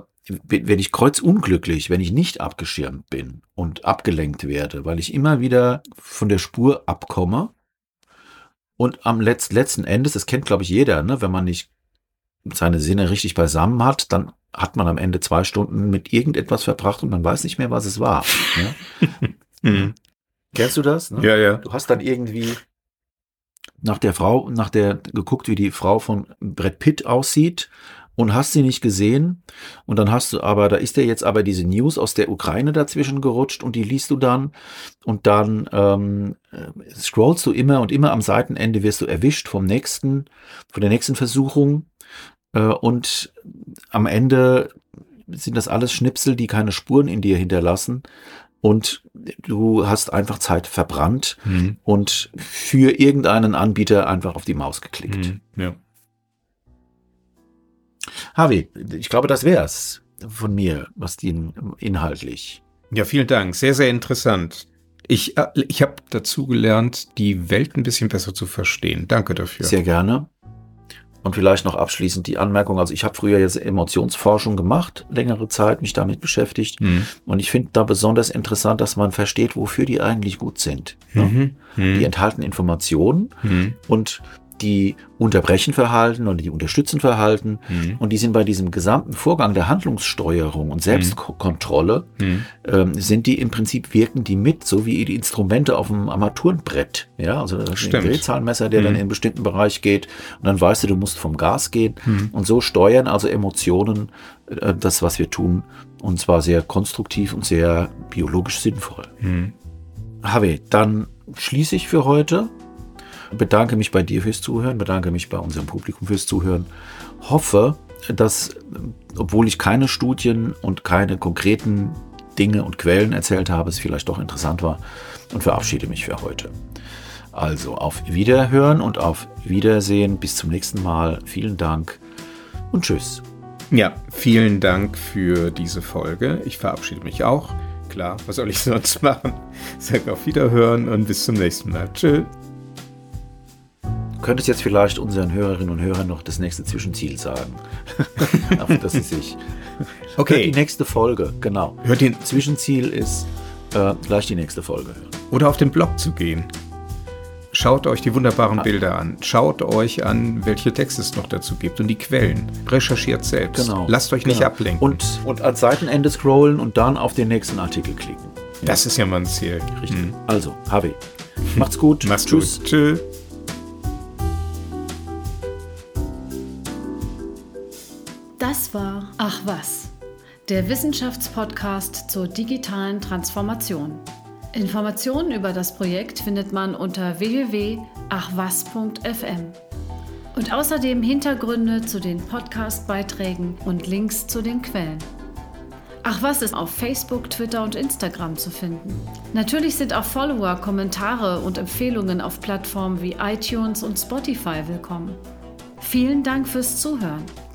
wenn ich kreuzunglücklich, wenn ich nicht abgeschirmt bin und abgelenkt werde, weil ich immer wieder von der Spur abkomme und am letzt, letzten Endes, das kennt glaube ich jeder, ne, wenn man nicht seine Sinne richtig beisammen hat, dann hat man am Ende zwei Stunden mit irgendetwas verbracht und man weiß nicht mehr, was es war. Ne? *laughs* mhm. Kennst du das? Ne? Ja, ja. Du hast dann irgendwie nach der Frau, nach der geguckt, wie die Frau von Brett Pitt aussieht und hast sie nicht gesehen. Und dann hast du aber, da ist ja jetzt aber diese News aus der Ukraine dazwischen gerutscht und die liest du dann. Und dann ähm, äh, scrollst du immer und immer am Seitenende wirst du erwischt vom nächsten, von der nächsten Versuchung. Äh, und am Ende sind das alles Schnipsel, die keine Spuren in dir hinterlassen. Und du hast einfach Zeit verbrannt mhm. und für irgendeinen Anbieter einfach auf die Maus geklickt. Mhm, ja. Harvey, ich glaube, das wär's von mir, was die inhaltlich. Ja, vielen Dank. Sehr, sehr interessant. Ich, äh, ich habe dazu gelernt, die Welt ein bisschen besser zu verstehen. Danke dafür. Sehr gerne. Und vielleicht noch abschließend die Anmerkung, also ich habe früher jetzt Emotionsforschung gemacht, längere Zeit, mich damit beschäftigt. Mhm. Und ich finde da besonders interessant, dass man versteht, wofür die eigentlich gut sind. Ne? Mhm. Mhm. Die enthalten Informationen mhm. und die unterbrechen Verhalten oder die unterstützen Verhalten. Mhm. Und die sind bei diesem gesamten Vorgang der Handlungssteuerung und Selbstkontrolle, mhm. ähm, sind die im Prinzip wirken die mit, so wie die Instrumente auf dem Armaturenbrett. Ja, also das ist ein Drehzahlmesser, der mhm. dann in einen bestimmten Bereich geht und dann weißt du, du musst vom Gas gehen. Mhm. Und so steuern also Emotionen äh, das, was wir tun. Und zwar sehr konstruktiv und sehr biologisch sinnvoll. Mhm. Habe, dann schließe ich für heute bedanke mich bei dir fürs Zuhören, bedanke mich bei unserem Publikum fürs Zuhören. Hoffe, dass, obwohl ich keine Studien und keine konkreten Dinge und Quellen erzählt habe, es vielleicht doch interessant war und verabschiede mich für heute. Also auf Wiederhören und auf Wiedersehen. Bis zum nächsten Mal. Vielen Dank und tschüss. Ja, vielen Dank für diese Folge. Ich verabschiede mich auch. Klar, was soll ich sonst *laughs* machen? Sag auf Wiederhören und bis zum nächsten Mal. Tschüss könntest jetzt vielleicht unseren Hörerinnen und Hörern noch das nächste Zwischenziel sagen. *laughs* Auf das sie sich. Okay. Hört die nächste Folge, genau. Hört den Zwischenziel ist äh, gleich die nächste Folge hören. Oder auf den Blog zu gehen. Schaut euch die wunderbaren ah. Bilder an. Schaut euch an, welche Texte es noch dazu gibt und die Quellen. Recherchiert selbst. Genau. Lasst euch genau. nicht ablenken. Und, und als Seitenende scrollen und dann auf den nächsten Artikel klicken. Das ist ja mein Ziel. Richtig. Mhm. Also, Harvey. Macht's gut. Macht's Tschüss. Gut. Tschüss. War Ach was, der Wissenschaftspodcast zur digitalen Transformation. Informationen über das Projekt findet man unter www.achwas.fm. Und außerdem Hintergründe zu den Podcast-Beiträgen und Links zu den Quellen. Ach was ist auf Facebook, Twitter und Instagram zu finden. Natürlich sind auch Follower, Kommentare und Empfehlungen auf Plattformen wie iTunes und Spotify willkommen. Vielen Dank fürs Zuhören.